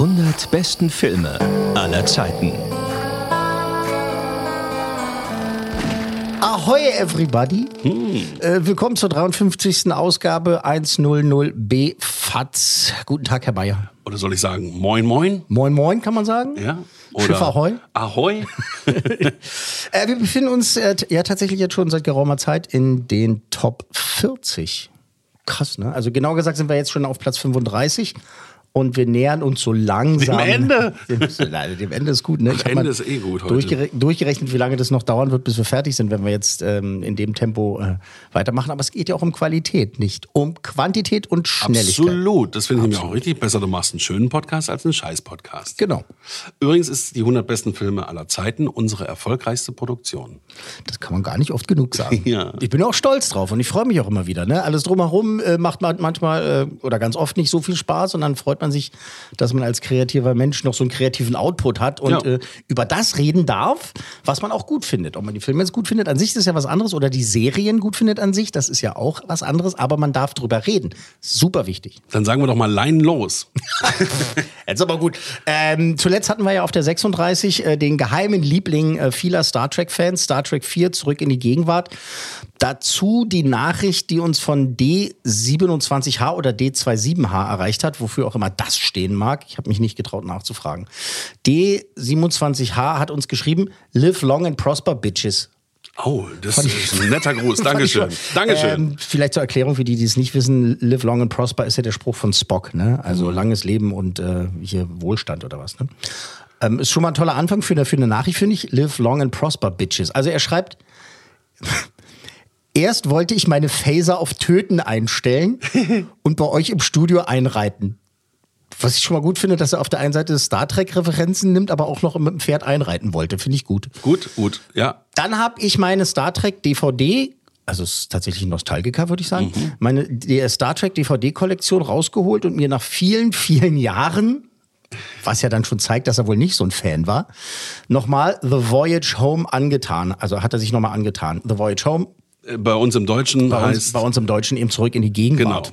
100 besten Filme aller Zeiten. Ahoy, everybody! Äh, willkommen zur 53. Ausgabe 100b FATS. Guten Tag, Herr Bayer. Oder soll ich sagen, moin, moin? Moin, moin, kann man sagen? Ja? Schiff Ahoi? Ahoi? Äh, wir befinden uns äh, ja tatsächlich jetzt schon seit geraumer Zeit in den Top 40. Krass, ne? Also genau gesagt sind wir jetzt schon auf Platz 35 und wir nähern uns so langsam. Dem Ende? Dem, dem Ende ist gut, ne? Ich Ende ist eh gut heute. Durchgere durchgerechnet, wie lange das noch dauern wird, bis wir fertig sind, wenn wir jetzt ähm, in dem Tempo äh, weitermachen. Aber es geht ja auch um Qualität, nicht um Quantität und Schnelligkeit. Absolut. Das finde ich auch richtig besser. Du machst einen schönen Podcast als einen Scheiß-Podcast. Genau. Übrigens ist die 100 besten Filme aller Zeiten unsere erfolgreichste Produktion. Das kann man gar nicht oft genug sagen. Ja. Ich bin auch stolz drauf und ich freue mich auch immer wieder. Ne? Alles drumherum äh, macht man manchmal äh, oder ganz oft nicht so viel Spaß und dann freut man sich, dass man als kreativer Mensch noch so einen kreativen Output hat und Ja. äh, über das reden darf, was man auch gut findet. Ob man die Filme jetzt gut findet, an sich ist ja was anderes oder die Serien gut findet an sich, das ist ja auch was anderes, aber man darf drüber reden. Super wichtig. Dann sagen wir doch mal Line los. Jetzt aber gut. Ähm, zuletzt hatten wir ja auf der 36 äh, den geheimen Liebling äh, vieler Star Trek-Fans, Star Trek 4 zurück in die Gegenwart. Dazu die Nachricht, die uns von D27H oder D27H erreicht hat, wofür auch immer das stehen mag. Ich habe mich nicht getraut nachzufragen. D27H hat uns geschrieben, live long and prosper, bitches. Oh, das ist ein netter Gruß. Dankeschön. Fand. Dankeschön. Ähm, vielleicht zur Erklärung für die, die es nicht wissen, live long and prosper ist ja der Spruch von Spock, ne? Also Mhm. langes Leben und äh, hier Wohlstand oder was, ne? Ähm, ist schon mal ein toller Anfang für eine, für eine Nachricht, finde ich. Live long and prosper, bitches. Also er schreibt, erst wollte ich meine Phaser auf Töten einstellen und bei euch im Studio einreiten. Was ich schon mal gut finde, dass er auf der einen Seite Star Trek-Referenzen nimmt, aber auch noch mit dem Pferd einreiten wollte. Finde ich gut. gut, gut. Ja. Dann habe ich meine Star Trek DVD, also es ist tatsächlich ein Nostalgiker, würde ich sagen, meine die Star Trek DVD-Kollektion rausgeholt und mir nach vielen, vielen Jahren, was ja dann schon zeigt, dass er wohl nicht so ein Fan war, nochmal The Voyage Home angetan. Also hat er sich nochmal angetan. The Voyage Home, Äh, Bei uns im Deutschen bei uns, heißt. bei uns im Deutschen eben zurück in die Gegenwart.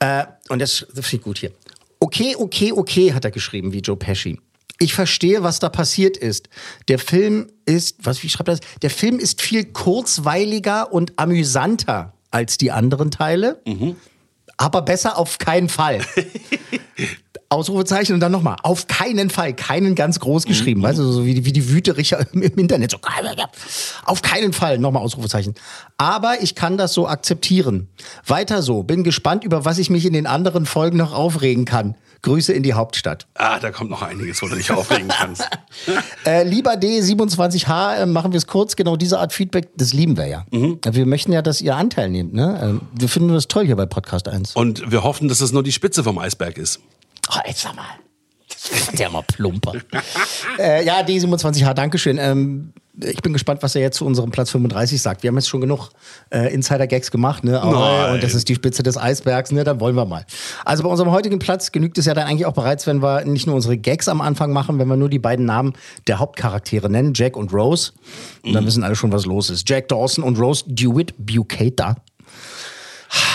Genau. Äh, und das, das finde ich gut hier. Okay, okay, okay, hat er geschrieben, wie Joe Pesci. Ich verstehe, was da passiert ist. Der Film ist, was, wie schreibt er das? Der Film ist viel kurzweiliger und amüsanter als die anderen Teile, aber besser auf keinen Fall. Ausrufezeichen und dann nochmal. Auf keinen Fall. Keinen ganz groß geschrieben. Weißt du, so wie die, wie die Wütericher im, im Internet. So, auf keinen Fall. Nochmal Ausrufezeichen. Aber ich kann das so akzeptieren. Weiter so. Bin gespannt, über was ich mich in den anderen Folgen noch aufregen kann. Grüße in die Hauptstadt. Ah, da kommt noch einiges, wo du dich aufregen kannst. Äh, lieber D27H, äh, machen wir es kurz. Genau diese Art Feedback, das lieben wir ja. Wir möchten ja, dass ihr Anteil nehmt. Ne? Äh, wir finden das toll hier bei Podcast 1. Und wir hoffen, dass es nur die Spitze vom Eisberg ist. Oh, jetzt sag mal. Das wird ja mal plumper. äh, ja, D27H, Dankeschön. Ähm, ich bin gespannt, was er jetzt zu unserem Platz 35 sagt. Wir haben jetzt schon genug äh, Insider-Gags gemacht, ne? Nein. und das ist die Spitze des Eisbergs, ne? Dann wollen wir mal. Also bei unserem heutigen Platz genügt es ja dann eigentlich auch bereits, wenn wir nicht nur unsere Gags am Anfang machen, wenn wir nur die beiden Namen der Hauptcharaktere nennen, Jack und Rose. Und dann wissen alle schon, was los ist. Jack Dawson und Rose Dewitt Bukater.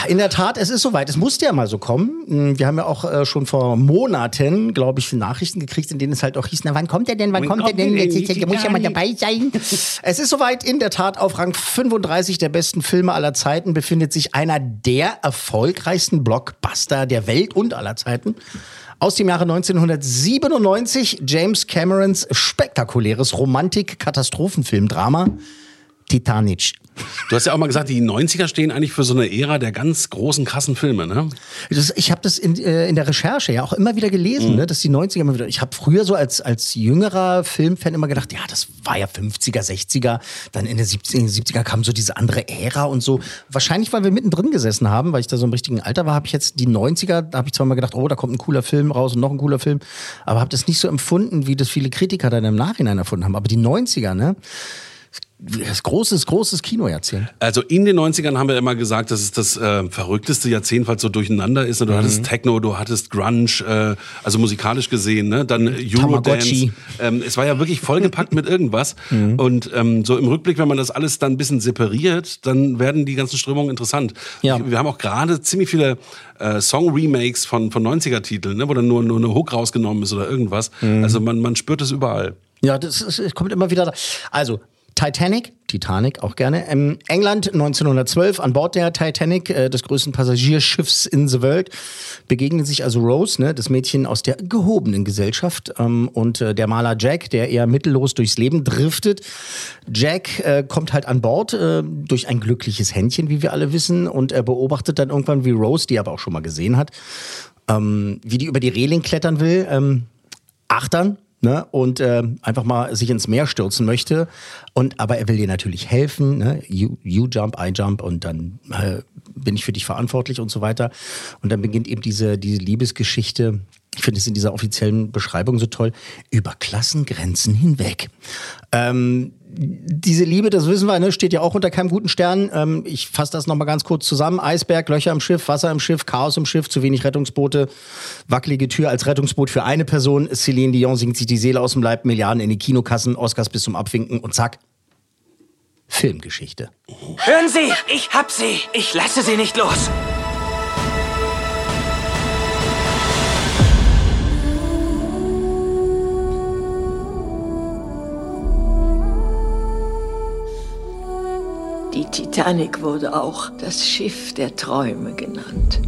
In der Tat, es ist soweit. Es musste ja mal so kommen. Wir haben ja auch äh, schon vor Monaten, glaube ich, Nachrichten gekriegt, in denen es halt auch hieß, na wann kommt er denn, wann, kommt, er denn? Jetzt, jetzt, jetzt muss ja mal dabei sein. es ist soweit. In der Tat, auf Rang 35 der besten Filme aller Zeiten befindet sich einer der erfolgreichsten Blockbuster der Welt und aller Zeiten. Aus dem Jahre 1997 James Camerons spektakuläres Romantik-Katastrophenfilm-Drama Titanic. Du hast ja auch mal gesagt, die 90er stehen eigentlich für so eine Ära der ganz großen, krassen Filme, ne? Das, ich habe das in, äh, in der Recherche ja auch immer wieder gelesen, Mhm. ne, dass die 90er immer wieder. Ich habe früher so als, als jüngerer Filmfan immer gedacht, ja, das war ja 50er, 60er. Dann in den 70er, in den 70er kam so diese andere Ära und so. Wahrscheinlich, weil wir mittendrin gesessen haben, weil ich da so im richtigen Alter war, habe ich jetzt die 90er, da habe ich zwar mal gedacht, oh, da kommt ein cooler Film raus und noch ein cooler Film, aber habe das nicht so empfunden, wie das viele Kritiker dann im Nachhinein erfunden haben. Aber die 90er, ne? Das großes, großes Kinojahrzehnt. Also in den 90ern haben wir immer gesagt, dass es das äh, verrückteste Jahrzehnt, weil es so durcheinander ist. Und Du hattest Techno, du hattest Grunge, äh, also musikalisch gesehen, ne? dann Eurodance. Tamagotchi. Ähm, es war ja wirklich vollgepackt mit irgendwas. Und ähm, so im Rückblick, wenn man das alles dann ein bisschen separiert, dann werden die ganzen Strömungen interessant. Ja. Wir haben auch gerade ziemlich viele äh, Song-Remakes von, von 90er-Titeln, ne? wo dann nur, nur eine Hook rausgenommen ist oder irgendwas. Also man, man spürt es überall. Ja, das, ist, es kommt immer wieder. da. Also, Titanic, Titanic auch gerne. Ähm, England 1912, an Bord der Titanic, äh, des größten Passagierschiffs in the World, begegnen sich also Rose, ne, das Mädchen aus der gehobenen Gesellschaft, ähm, und äh, der Maler Jack, der eher mittellos durchs Leben driftet. Jack äh, kommt halt an Bord äh, durch ein glückliches Händchen, wie wir alle wissen, und er beobachtet dann irgendwann, wie Rose, die er aber auch schon mal gesehen hat, ähm, wie die über die Reling klettern will. Ähm, achtern. Ne, und äh, einfach mal sich ins Meer stürzen möchte. Und aber er will dir natürlich helfen. Ne? You, you jump, I jump und dann äh, bin ich für dich verantwortlich und so weiter. Und dann beginnt eben diese, diese Liebesgeschichte. Ich finde es in dieser offiziellen Beschreibung so toll. Über Klassengrenzen hinweg. Ähm, diese Liebe, das wissen wir, ne, steht ja auch unter keinem guten Stern. Ähm, ich fasse das nochmal ganz kurz zusammen. Eisberg, Löcher im Schiff, Wasser im Schiff, Chaos im Schiff, zu wenig Rettungsboote, wackelige Tür als Rettungsboot für eine Person. Celine Dion singt sich die Seele aus dem Leib, Milliarden in die Kinokassen, Oscars bis zum Abwinken und zack. Filmgeschichte. Hören Sie, ich hab sie. Ich lasse sie nicht los. Titanic wurde auch das Schiff der Träume genannt.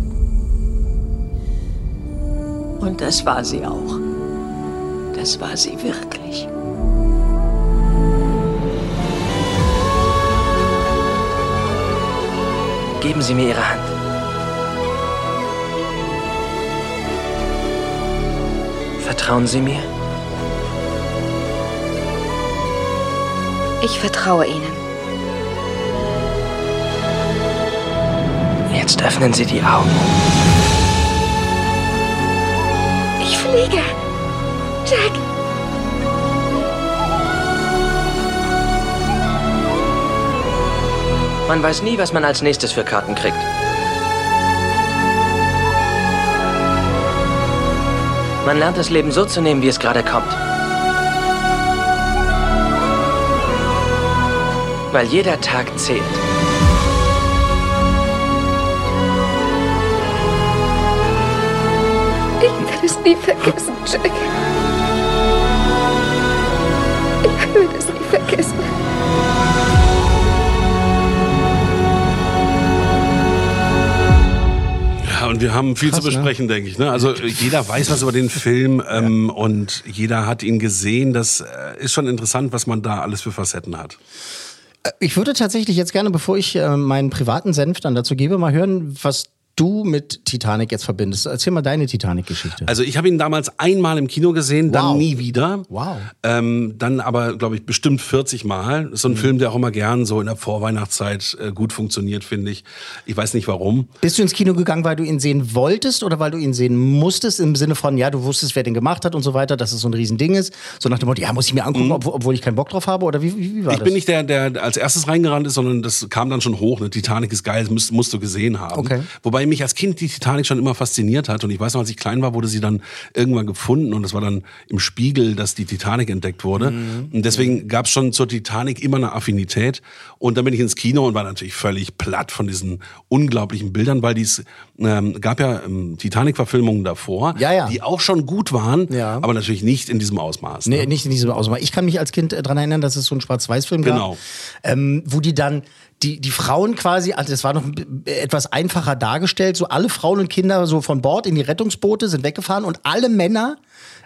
Und das war sie auch. Das war sie wirklich. Geben Sie mir Ihre Hand. Vertrauen Sie mir? Ich vertraue Ihnen. Jetzt öffnen Sie die Augen. Ich fliege. Jack. Man weiß nie, was man als nächstes für Karten kriegt. Man lernt das Leben so zu nehmen, wie es gerade kommt. Weil jeder Tag zählt. Nie vergessen, Jack. Ich werde es nie vergessen. Ja, und wir haben viel Krass, zu besprechen, denke ich. Ne? Also äh, jeder weiß was über den Film ähm, und jeder hat ihn gesehen. Das äh, ist schon interessant, was man da alles für Facetten hat. Ich würde tatsächlich jetzt gerne, bevor ich äh, meinen privaten Senf dann dazu gebe, mal hören, was du mit Titanic jetzt verbindest. Erzähl mal deine Titanic-Geschichte. Also ich habe ihn damals einmal im Kino gesehen, dann Wow. nie wieder. Wow. Ähm, dann aber, glaube ich, bestimmt 40 Mal. Das ist so ein Mhm. Film, der auch immer gern so in der Vorweihnachtszeit äh, gut funktioniert, finde ich. Ich weiß nicht warum. Bist du ins Kino gegangen, weil du ihn sehen wolltest oder weil du ihn sehen musstest? Im Sinne von, ja, du wusstest, wer den gemacht hat und so weiter, dass es so ein Riesending ist. So nach dem Motto, ja, muss ich mir angucken, obwohl, obwohl ich keinen Bock drauf habe? Oder wie, wie, wie war Mhm. Ich das? bin nicht der, der als erstes reingerannt ist, sondern das kam dann schon hoch. Ne? Titanic ist geil, das musst, musst du gesehen haben. Okay. Wobei mich als Kind die Titanic schon immer fasziniert hat. Und ich weiß noch, als ich klein war, wurde sie dann irgendwann gefunden. Und das war dann im Spiegel, dass die Titanic entdeckt wurde. Mhm. Und deswegen gab es schon zur Titanic immer eine Affinität. Und dann bin ich ins Kino und war natürlich völlig platt von diesen unglaublichen Bildern, weil dies ähm, gab ja ähm, Titanic-Verfilmungen davor, Ja, ja. die auch schon gut waren, Ja. aber natürlich nicht in diesem Ausmaß. Nee, ne? nicht in diesem Ausmaß. Ich kann mich als Kind äh, daran erinnern, dass es so einen Schwarz-Weiß-Film Genau. gab, ähm, wo die dann die, die Frauen quasi, also das war noch etwas einfacher vorgestellt, so alle Frauen und Kinder so von Bord in die Rettungsboote sind weggefahren und alle Männer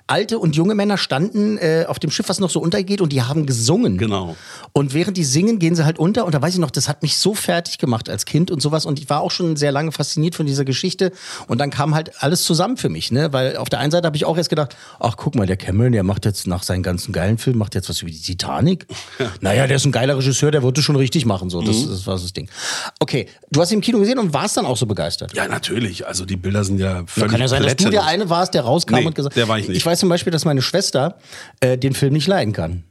alte und junge Männer standen äh, auf dem Schiff, was noch so untergeht, und die haben gesungen. Genau. Und während die singen, gehen sie halt unter. Und da weiß ich noch, das hat mich so fertig gemacht als Kind und sowas. Und ich war auch schon sehr lange fasziniert von dieser Geschichte. Und dann kam halt alles zusammen für mich, ne? Weil auf der einen Seite habe ich auch erst gedacht, ach guck mal, der Cameron, der macht jetzt nach seinen ganzen geilen Filmen, macht jetzt was über die Titanic. naja, der ist ein geiler Regisseur, der wird es schon richtig machen. So, das, das war das Ding. Okay, du hast ihn im Kino gesehen und warst dann auch so begeistert. Ja, natürlich. Also die Bilder sind ja Ja, völlig kann ja sein, dass du der eine warst, der rauskam Nee, und gesagt der war ich nicht. Ich weiß zum Beispiel, dass meine Schwester äh, den Film nicht leiden kann.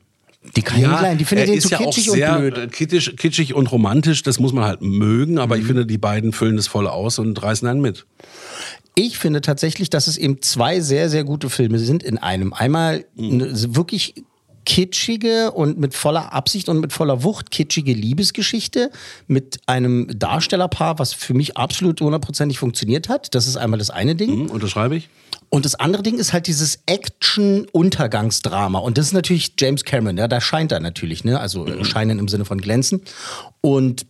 Die kann ja, nicht leiden. Die findet den ist zu ja kitschig auch sehr und blöd. äh, Kitschig, kitschig und romantisch, das muss man halt mögen, aber ich Mhm. finde, die beiden füllen das voll aus und reißen einen mit. Ich finde tatsächlich, dass es eben zwei sehr, sehr gute Filme sind in einem. Einmal Mhm. eine wirklich kitschige und mit voller Absicht und mit voller Wucht kitschige Liebesgeschichte mit einem Darstellerpaar, was für mich absolut hundertprozentig funktioniert hat. Das ist einmal das eine Ding. Hm, unterschreibe ich? Und das andere Ding ist halt dieses Action-Untergangsdrama. Und das ist natürlich James Cameron, ja, da scheint er natürlich, ne? Also äh, scheinen im Sinne von glänzen. Und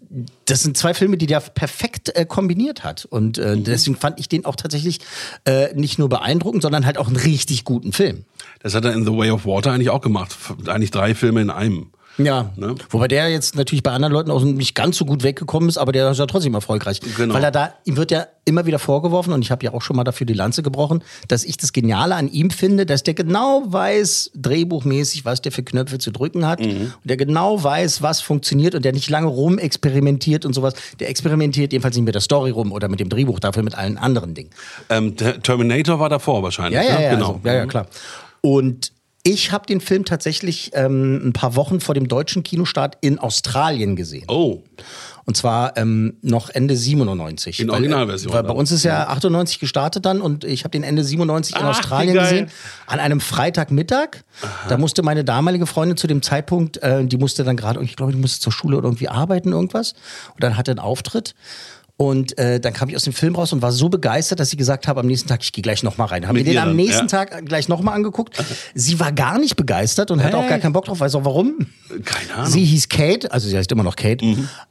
das sind zwei Filme, die der perfekt äh, kombiniert hat. Und äh, deswegen fand ich den auch tatsächlich äh, nicht nur beeindruckend, sondern halt auch einen richtig guten Film. Das hat er in The Way of Water eigentlich auch gemacht. Eigentlich drei Filme in einem. Ja, Ne? wobei der jetzt natürlich bei anderen Leuten auch nicht ganz so gut weggekommen ist, aber der ist ja trotzdem erfolgreich. Genau. Weil er da, ihm wird ja immer wieder vorgeworfen, und ich habe ja auch schon mal dafür die Lanze gebrochen, dass ich das Geniale an ihm finde, dass der genau weiß, drehbuchmäßig, was der für Knöpfe zu drücken hat, Mhm. und der genau weiß, was funktioniert und der nicht lange rumexperimentiert und sowas. Der experimentiert jedenfalls nicht mit der Story rum oder mit dem Drehbuch, dafür mit allen anderen Dingen. Ähm, der Terminator war davor wahrscheinlich. Ja, ja, ne? ja, genau. also, ja, ja, klar. Und ich habe den Film tatsächlich ähm, ein paar Wochen vor dem deutschen Kinostart in Australien gesehen. Oh, Und zwar ähm, noch Ende 97. In Weil, Originalversion Weil bei uns ist ja 98 gestartet dann und ich habe den Ende 97 in Ach, Australien wie geil. gesehen. An einem Freitagmittag. Da musste meine damalige Freundin zu dem Zeitpunkt, äh, die musste dann gerade, ich glaube, die musste zur Schule oder irgendwie arbeiten, irgendwas. Und dann hatte einen Auftritt. Und äh, dann kam ich aus dem Film raus und war so begeistert, dass sie gesagt habe, am nächsten Tag, ich gehe gleich nochmal rein. Haben wir den am nächsten ja. Tag gleich nochmal angeguckt. Sie war gar nicht begeistert und hatte auch gar keinen Bock drauf. Weißt du auch warum? keine Ahnung. Sie hieß Kate, also sie heißt immer noch Kate.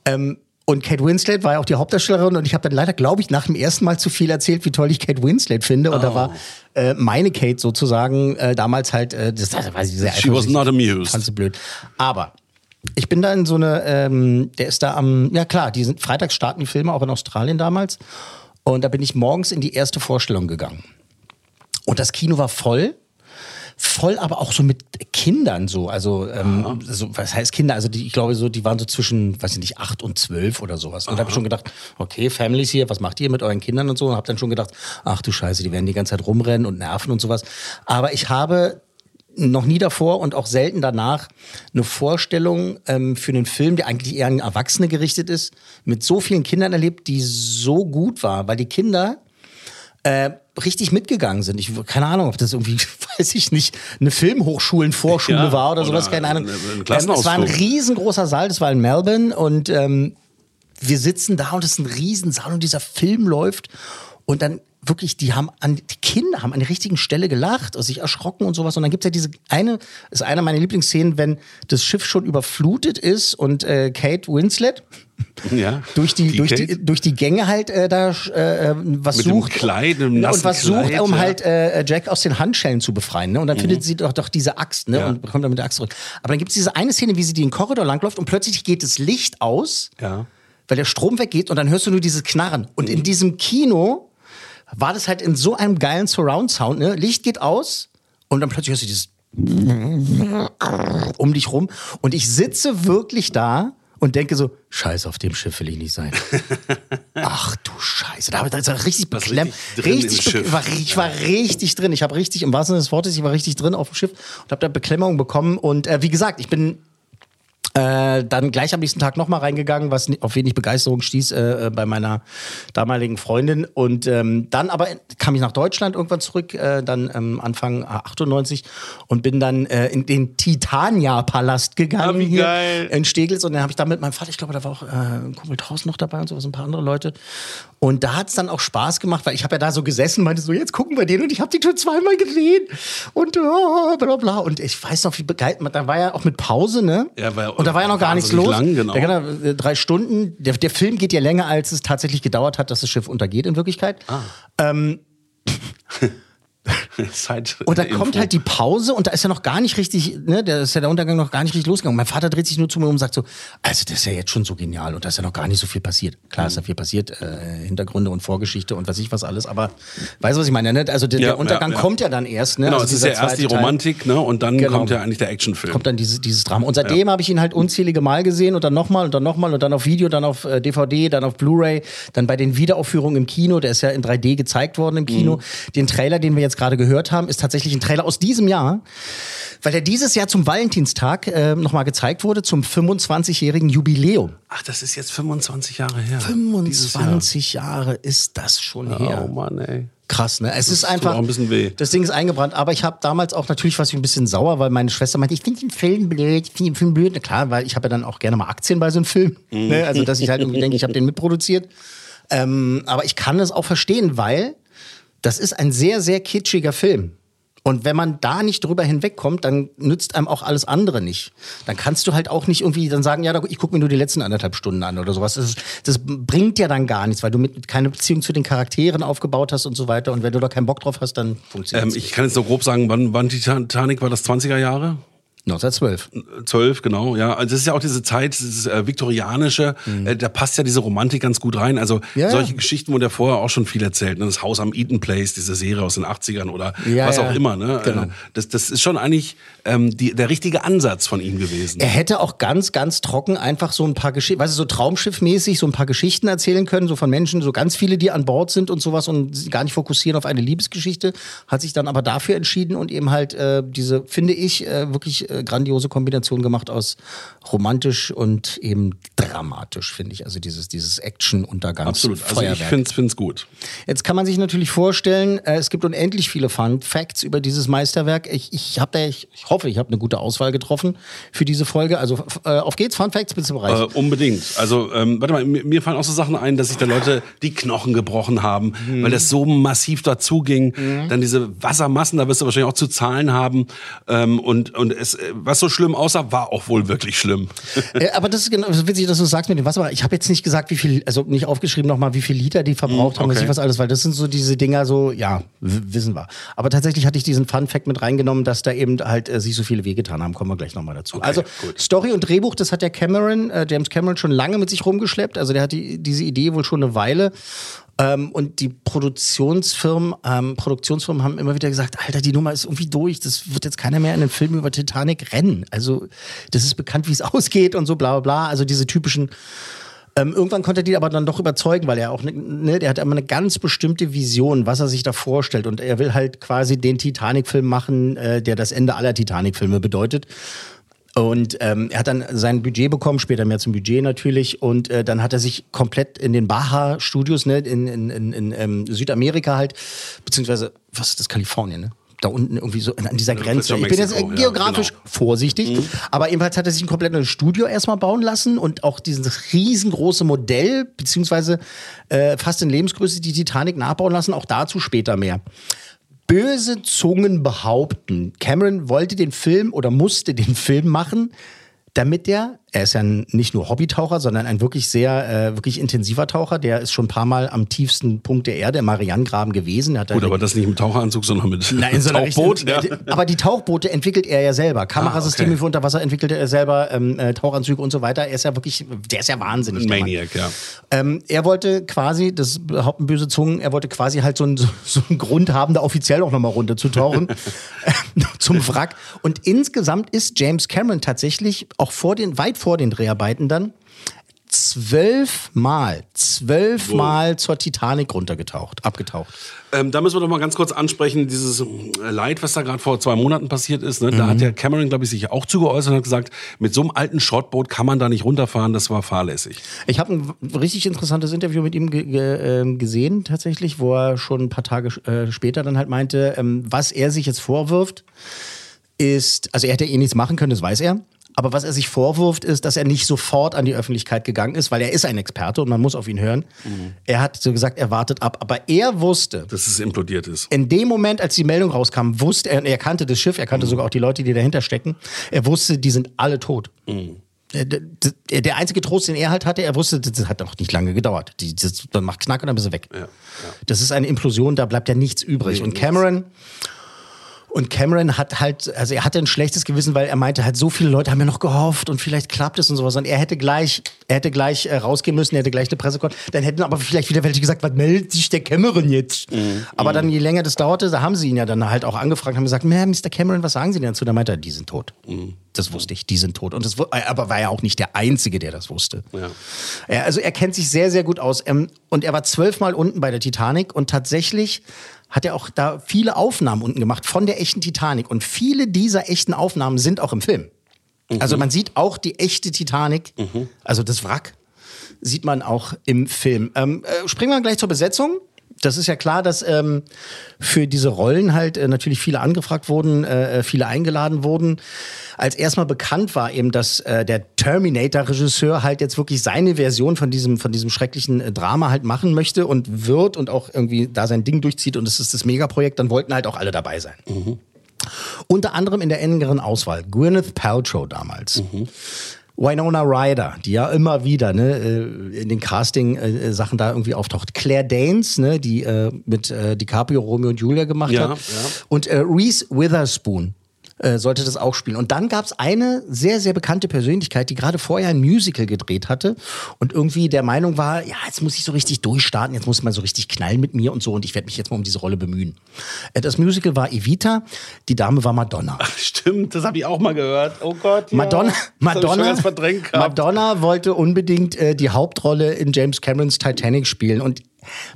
Ähm, und Kate Winslet war ja auch die Hauptdarstellerin und ich habe dann leider, glaube ich, nach dem ersten Mal zu viel erzählt, wie toll ich Kate Winslet finde. Und da war äh, meine Kate sozusagen äh, damals halt, äh, das, das war sie sehr She was not amused. Sie blöd. Aber ich bin da in so eine, ähm, der ist da am, ja klar, die sind, freitags starten die Filme, auch in Australien damals. Und da bin ich morgens in die erste Vorstellung gegangen. Und das Kino war voll. Voll, aber auch so mit Kindern so. Also, ähm, so, was heißt Kinder? Also, die, ich glaube, so, die waren so zwischen, weiß ich nicht, acht und zwölf oder sowas. Und da habe ich schon gedacht, okay, Families hier, was macht ihr mit euren Kindern und so? Und habe dann schon gedacht, ach du Scheiße, die werden die ganze Zeit rumrennen und nerven und sowas. Aber ich habe noch nie davor und auch selten danach eine Vorstellung ähm, für einen Film, der eigentlich eher an Erwachsene gerichtet ist, mit so vielen Kindern erlebt, die so gut war, weil die Kinder äh, richtig mitgegangen sind. Ich keine Ahnung, ob das irgendwie, weiß ich nicht, eine Filmhochschulenvorschule Ja, war oder, oder sowas, keine Ahnung. ein- Ähm, es war ein riesengroßer Saal, das war in Melbourne und ähm, wir sitzen da und es ist ein Riesensaal und dieser Film läuft und dann wirklich, die haben an, die Kinder haben an der richtigen Stelle gelacht, also sich erschrocken und sowas. Und dann gibt's ja diese eine, ist eine meiner Lieblingsszenen, wenn das Schiff schon überflutet ist und äh, Kate Winslet Ja. durch die, durch Kate? die durch die Gänge halt äh, da äh, was Mit sucht Kleid, dem und nassen was sucht, Kleid, um ja. halt äh, Jack aus den Handschellen zu befreien. Ne? Und dann findet sie doch, doch diese Axt ne? Ja. und bekommt dann mit der Axt zurück. Aber dann gibt's diese eine Szene, wie sie den Korridor langläuft und plötzlich geht das Licht aus, Ja. weil der Strom weggeht und dann hörst du nur dieses Knarren. Und in diesem Kino war das halt in so einem geilen Surround-Sound. Ne? Licht geht aus und dann plötzlich hörst du dieses um dich rum. Und ich sitze wirklich da und denke so, Scheiße, auf dem Schiff will ich nicht sein. Ach du Scheiße. Da, da ist er richtig beklemmt. richtig Richtig, be- war, ich war richtig drin. Ich habe richtig, im wahrsten Sinne des Wortes, ich war richtig drin auf dem Schiff und habe da Beklemmung bekommen. Und äh, wie gesagt, ich bin äh, dann gleich am nächsten Tag nochmal reingegangen, was auf wenig Begeisterung stieß äh, äh, bei meiner damaligen Freundin. Und ähm, dann aber kam ich nach Deutschland irgendwann zurück, äh, dann ähm, Anfang 98 und bin dann äh, in den Titania-Palast gegangen Ah, hier geil. in Steglitz. Und dann habe ich da mit meinem Vater, ich glaube, da war auch äh, ein Kumpel Taus noch dabei und sowas, ein paar andere Leute. Und da hat's dann auch Spaß gemacht, weil ich habe ja da so gesessen, meinte so, jetzt gucken wir den und ich habe den schon zweimal gesehen und oh, bla bla. Und ich weiß noch, wie begeistert, da war ja auch mit Pause, ne? Ja, weil und da war ja noch gar nichts los. Lang, genau. Ja, äh, drei Stunden. Der, der Film geht ja länger, als es tatsächlich gedauert hat, dass das Schiff untergeht in Wirklichkeit. Ah. Ähm, Zeit und da kommt halt die Pause und da ist ja noch gar nicht richtig, ne, da ist ja der Untergang noch gar nicht richtig losgegangen. Mein Vater dreht sich nur zu mir um und sagt so, also das ist ja jetzt schon so genial und da ist ja noch gar nicht so viel passiert. Klar ist da viel passiert, äh, Hintergründe und Vorgeschichte und was ich was alles, aber weißt du, was ich meine, ne? Also der, Ja, der Untergang ja, ja. kommt ja dann erst, ne? Genau, also es ist ja erst die. Romantik, ne? Und dann Genau. kommt ja eigentlich der Actionfilm. kommt dann dieses, dieses Drama. Und seitdem habe ich ihn halt unzählige Mal gesehen und dann nochmal und dann nochmal und dann auf Video, dann auf äh, DVD, dann auf Blu-ray, dann bei den Wiederaufführungen im Kino, der ist ja in 3D gezeigt worden im Kino. Den Trailer, den wir jetzt gerade gehört haben, ist tatsächlich ein Trailer aus diesem Jahr, weil der dieses Jahr zum Valentinstag äh, nochmal gezeigt wurde, zum 25-jährigen Jubiläum. Ach, das ist jetzt 25 Jahre her. Dieses Jahr. 25 Jahre ist das schon her. Oh Mann, ey. Krass, ne? Es ist tut einfach. auch ein bisschen weh. Das Ding ist eingebrannt, aber ich habe damals auch natürlich was ein bisschen sauer, weil meine Schwester meinte, ich finde den Film blöd, ich finde den Film blöd. Na klar, weil ich habe ja dann auch gerne mal Aktien bei so einem Film. Mhm. Ne? Also, dass ich halt irgendwie denke, ich habe den mitproduziert. Ähm, aber ich kann das auch verstehen, weil das ist ein sehr, sehr kitschiger Film. Und wenn man da nicht drüber hinwegkommt, dann nützt einem auch alles andere nicht. Dann kannst du halt auch nicht irgendwie dann sagen, ja, ich gucke mir nur die letzten anderthalb Stunden an oder sowas. Das, das bringt ja dann gar nichts, weil du mit, keine Beziehung zu den Charakteren aufgebaut hast und so weiter. Und wenn du da keinen Bock drauf hast, dann funktioniert Ähm, es ich kann jetzt so grob sagen, wann, wann Titanic war das 20er Jahre? 1912. Zwölf, genau, ja. Also das ist ja auch diese Zeit, dieses äh, viktorianische, äh, da passt ja diese Romantik ganz gut rein. Also Mhm. Ja, solche ja. Geschichten wurde ja vorher auch schon viel erzählt. Ne? Das Haus am Eaton Place, diese Serie aus den 80ern oder Ja, was auch immer. Ne? Genau. Äh, Das, das ist schon eigentlich ähm, die, der richtige Ansatz von ihm gewesen. Er hätte auch ganz, ganz trocken einfach so ein paar Geschichten, weißt du, so Traumschiffmäßig so ein paar Geschichten erzählen können, so von Menschen, so ganz viele, die an Bord sind und sowas und gar nicht fokussieren auf eine Liebesgeschichte, hat sich dann aber dafür entschieden und eben halt äh, diese, finde ich, äh, wirklich äh, grandiose Kombination gemacht aus romantisch und eben dramatisch, finde ich. Also dieses, dieses Action-Untergangs. Absolut. Also ich finde es gut. Jetzt kann man sich natürlich vorstellen, äh, es gibt unendlich viele Fun Facts über dieses Meisterwerk. Ich, ich, hab da, ich, ich hoffe, ich habe eine gute Auswahl getroffen für diese Folge. Also äh, auf geht's, Fun Facts, bist du bereit? Äh, unbedingt. Also, ähm, warte mal, mir, fallen auch so Sachen ein, dass sich da Leute die Knochen gebrochen haben, Mhm. weil das so massiv dazu ging. Dann diese Wassermassen, da wirst du wahrscheinlich auch zu zahlen haben. Ähm, und und es, äh, was so schlimm aussah, war auch wohl wirklich schlimm. Äh, aber das ist genau das ist witzig, dass du sagst mit dem Wasser. Ich habe jetzt nicht gesagt, wie viel, also nicht aufgeschrieben nochmal, wie viel Liter die verbraucht haben, weiß okay. ich was alles, weil das sind so diese Dinger so, ja, wissen wir. Aber tatsächlich hatte ich diesen Fun Fact mit reingenommen, dass da eben halt äh, sich so viele wehgetan haben. Kommen wir gleich nochmal dazu. also gut. Story und Drehbuch, das hat der Cameron, äh, James Cameron schon lange mit sich rumgeschleppt. Also der hat die, diese Idee wohl schon eine Weile. Ähm, und die Produktionsfirmen, ähm, Produktionsfirmen haben immer wieder gesagt, Alter, die Nummer ist irgendwie durch. Das wird jetzt keiner mehr in einem Film über Titanic rennen. Also das ist bekannt, wie es ausgeht und so bla bla bla. Also diese typischen ähm, irgendwann konnte er die aber dann doch überzeugen, weil er auch, ne, ne, der hat immer eine ganz bestimmte Vision, was er sich da vorstellt. Und er will halt quasi den Titanic-Film machen, äh, der das Ende aller Titanic-Filme bedeutet. Und ähm, er hat dann sein Budget bekommen, später mehr zum Budget natürlich. Und äh, dann hat er sich komplett in den Baja-Studios, ne, in, in, in, in ähm, Südamerika halt, beziehungsweise, was ist das, Kalifornien, ne? Da unten irgendwie so an dieser Grenze. Ich bin jetzt äh, Mexiko, ja, geografisch genau. vorsichtig. Aber ebenfalls hat er sich ein komplettes Studio erstmal bauen lassen und auch dieses riesengroße Modell, beziehungsweise äh, fast in Lebensgröße die Titanic nachbauen lassen. Auch dazu später mehr. Böse Zungen behaupten, Cameron wollte den Film oder musste den Film machen, damit der, er ist ja nicht nur Hobbytaucher, sondern ein wirklich sehr, äh, wirklich intensiver Taucher, der ist schon ein paar Mal am tiefsten Punkt der Erde, im Marianengraben gewesen. Gut, aber das nicht mit Taucheranzug, sondern mit in so Tauchboot. richtigen- Ja. Aber die Tauchboote entwickelt er ja selber. Kamerasysteme Ah, okay. für Unterwasser entwickelt er selber, ähm, äh, Tauchanzüge und so weiter. Er ist ja wirklich, der ist ja wahnsinnig. Ein. Maniac, ja. Ähm, er wollte quasi, das behaupten böse Zungen, er wollte quasi halt so, ein, so, so einen Grund haben, da offiziell auch nochmal runterzutauchen zum Wrack. Und insgesamt ist James Cameron tatsächlich auch vor den, weit vor den Dreharbeiten dann zwölfmal, zwölfmal zur Titanic runtergetaucht, abgetaucht. Ähm, da müssen wir doch mal ganz kurz ansprechen, dieses ähm, Leid, was da gerade vor zwei Monaten passiert ist. Ne? Da Mhm. hat der Cameron, glaube ich, sich auch zugeäußert und hat gesagt, mit so einem alten Schrottboot kann man da nicht runterfahren, das war fahrlässig. Ich habe ein richtig interessantes Interview mit ihm ge ge ähm, gesehen, tatsächlich, wo er schon ein paar Tage äh, später dann halt meinte, ähm, was er sich jetzt vorwirft, ist, also er hätte eh nichts machen können, das weiß er. Aber was er sich vorwirft, ist, dass er nicht sofort an die Öffentlichkeit gegangen ist, weil er ist ein Experte und man muss auf ihn hören. Er hat so gesagt, er wartet ab. Aber er wusste, Dass es implodiert ist. in dem Moment, als die Meldung rauskam, wusste er, und er kannte das Schiff, er kannte sogar auch die Leute, die dahinter stecken, er wusste, die sind alle tot. Äh, d- d- Der einzige Trost, den er halt hatte, er wusste, das hat auch nicht lange gedauert. Die- Das, man macht Knack und dann bist du weg. Das ist eine Implosion, da bleibt ja nichts übrig. und Cameron. Und Cameron hat halt, also er hatte ein schlechtes Gewissen, weil er meinte halt, so viele Leute haben ja noch gehofft und vielleicht klappt es und sowas. Und er hätte gleich, er hätte gleich äh, rausgehen müssen, er hätte gleich eine Pressekonferenz. Dann hätten aber vielleicht wieder welche gesagt, was meldet sich der Cameron jetzt? Aber dann, je länger das dauerte, da haben sie ihn ja dann halt auch angefragt und haben gesagt, "Na, Mr. Cameron, was sagen Sie denn dazu? Da meinte er, die sind tot. Das wusste ich, die sind tot. Und das, äh, aber war ja auch nicht der Einzige, der das wusste. Ja. Ja, also er kennt sich sehr, sehr gut aus. Ähm, und er war zwölfmal unten bei der Titanic und tatsächlich hat er auch da viele Aufnahmen unten gemacht von der echten Titanic. Und viele dieser echten Aufnahmen sind auch im Film. Also man sieht auch die echte Titanic, also das Wrack, sieht man auch im Film. Ähm, äh, springen wir gleich zur Besetzung. Das ist ja klar, dass ähm, für diese Rollen halt äh, natürlich viele angefragt wurden, äh, viele eingeladen wurden. Als erstmal bekannt war eben, dass äh, der Terminator-Regisseur halt jetzt wirklich seine Version von diesem, von diesem schrecklichen äh, Drama halt machen möchte und wird und auch irgendwie da sein Ding durchzieht und es ist das Megaprojekt, dann wollten halt auch alle dabei sein. Unter anderem in der engeren Auswahl Gwyneth Paltrow damals. Winona Ryder, die ja immer wieder ne, äh, in den Casting-Sachen da irgendwie auftaucht. Claire Danes, ne, die äh, mit äh, DiCaprio Romeo und Julia gemacht Ja, hat. ja. Und äh, Reese Witherspoon äh, sollte das auch spielen. Und dann gab es eine sehr, sehr bekannte Persönlichkeit, die gerade vorher ein Musical gedreht hatte und irgendwie der Meinung war, ja, jetzt muss ich so richtig durchstarten, jetzt muss man so richtig knallen mit mir und so und ich werde mich jetzt mal um diese Rolle bemühen. Äh, das Musical war Evita, die Dame war Madonna. Stimmt, das habe ich auch mal gehört. Oh Gott. Ja. Madonna, Das hab ich schon Madonna, verdrängt. Madonna wollte unbedingt äh, die Hauptrolle in James Camerons Titanic spielen und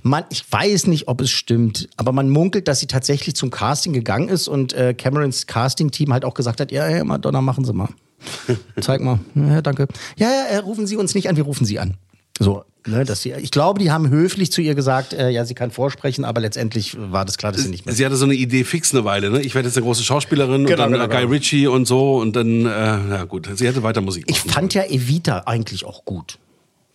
man, ich weiß nicht, ob es stimmt, aber man munkelt, dass sie tatsächlich zum Casting gegangen ist und äh, Camerons Casting-Team halt auch gesagt hat, ja, ja, Madonna, machen Sie mal. Zeig mal. Ja, danke. Ja, ja, äh, rufen Sie uns nicht an, wir rufen Sie an. So, ne, dass sie, ich glaube, die haben höflich zu ihr gesagt, äh, ja, sie kann vorsprechen, aber letztendlich war das klar, dass sie nicht mehr. Sie hatte so eine Idee fix eine Weile, ne? Ich werde jetzt eine große Schauspielerin Genau, und dann genau, äh, Guy genau. Ritchie und so und dann, äh, ja gut, sie hätte weiter Musik Ich fand ja Evita eigentlich auch gut.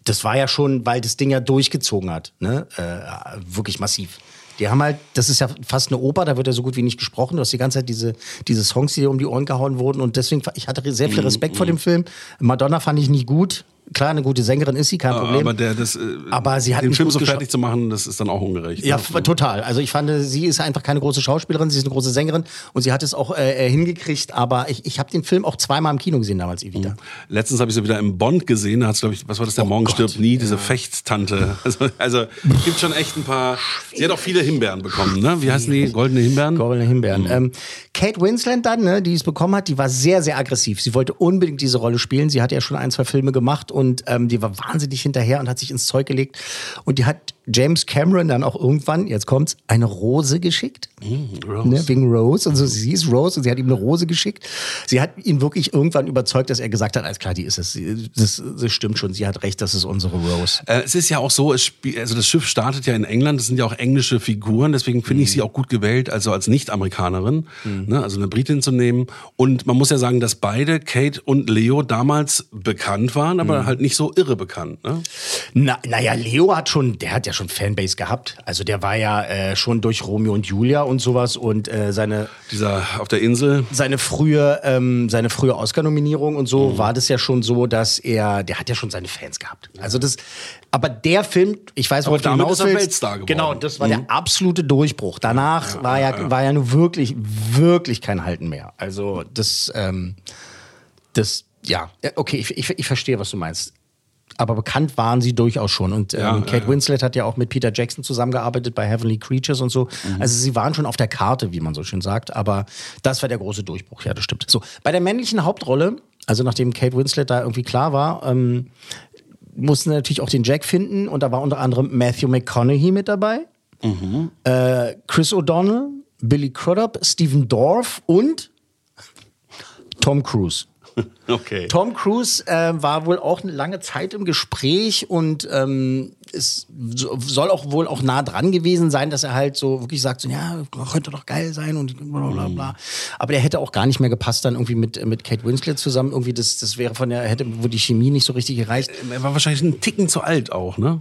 Das war ja schon, weil das Ding ja durchgezogen hat, ne? Äh, wirklich massiv. Die haben halt, das ist ja fast eine Oper, da wird ja so gut wie nicht gesprochen. Du hast die ganze Zeit diese, diese Songs, die dir um die Ohren gehauen wurden. Und deswegen, ich hatte sehr Mhm, viel Respekt vor dem Film. Madonna fand ich nicht gut. Klar, eine gute Sängerin ist sie, kein Problem. Aber der, das, äh, Aber sie hat den Film so fertig zu machen, das ist dann auch ungerecht. Ja, ne? total. Also ich fand, sie ist einfach keine große Schauspielerin, sie ist eine große Sängerin und sie hat es auch äh, äh, hingekriegt. Aber ich, ich habe den Film auch zweimal im Kino gesehen damals, Evita. Letztens habe ich sie wieder im Bond gesehen, da hat glaube ich, was war das, der Oh Morgen Gott, stirbt nie, diese Fechttante. Also, also gibt schon echt ein paar. Sie hat auch viele Himbeeren bekommen, ne? Wie heißen die? Goldene Himbeeren? Goldene Himbeeren. Ähm, Kate Winslet dann, ne, die es bekommen hat, die war sehr, sehr aggressiv. Sie wollte unbedingt diese Rolle spielen. Sie hatte ja schon ein, zwei Filme gemacht und ähm, die war wahnsinnig hinterher und hat sich ins Zeug gelegt. Und die hat James Cameron dann auch irgendwann, jetzt kommt's, eine Rose geschickt. Rose. Ne, wegen Rose. Und so, sie ist Rose und sie hat ihm eine Rose geschickt. Sie hat ihn wirklich irgendwann überzeugt, dass er gesagt hat, alles klar, die ist es. Das, das stimmt schon. Sie hat recht, das ist unsere Rose. Äh, es ist ja auch so, also das Schiff startet ja in England, das sind ja auch englische Figuren, deswegen finde ich sie auch gut gewählt, also als Nicht-Amerikanerin, ne, also eine Britin zu nehmen. Und man muss ja sagen, dass beide, Kate und Leo, damals bekannt waren, aber Mhm. halt nicht so irre bekannt. Ne? Na, naja, Leo hat schon, der hat ja schon Fanbase gehabt. Also der war ja äh, schon durch Romeo und Julia und sowas und äh, seine, Dieser auf der Insel. seine frühe, ähm, seine frühe Oscar-Nominierung und so Mhm. war das ja schon so, dass er, der hat ja schon seine Fans gehabt. Also das, aber der Film, ich weiß, worauf du hinaus willst. Weltstar geworden. Genau, das war Mhm. der absolute Durchbruch. Danach war ja, war ja nur wirklich, wirklich kein Halten mehr. Also das, ähm, das, ja, Ja, okay, ich, ich, ich verstehe, was du meinst. Aber bekannt waren sie durchaus schon. Und ähm, Ja, Kate ja. Winslet hat ja auch mit Peter Jackson zusammengearbeitet bei Heavenly Creatures und so. Mhm. Also sie waren schon auf der Karte, wie man so schön sagt. Aber das war der große Durchbruch, ja, das stimmt. So, bei der männlichen Hauptrolle, also nachdem Kate Winslet da irgendwie klar war, ähm, mussten sie natürlich auch den Jack finden. Und da war unter anderem Matthew McConaughey mit dabei, Mhm. äh, Chris O'Donnell, Billy Crudup, Stephen Dorff und Tom Cruise. Okay. Tom Cruise äh, war wohl auch eine lange Zeit im Gespräch und ähm, es so- soll auch wohl auch nah dran gewesen sein, dass er halt so wirklich sagt, so, ja, könnte doch geil sein und bla bla bla. Aber der hätte auch gar nicht mehr gepasst dann irgendwie mit, mit Kate Winslet zusammen. Irgendwie das, das wäre von der, hätte wohl die Chemie nicht so richtig gereicht. Er war wahrscheinlich einen Ticken zu alt auch, ne?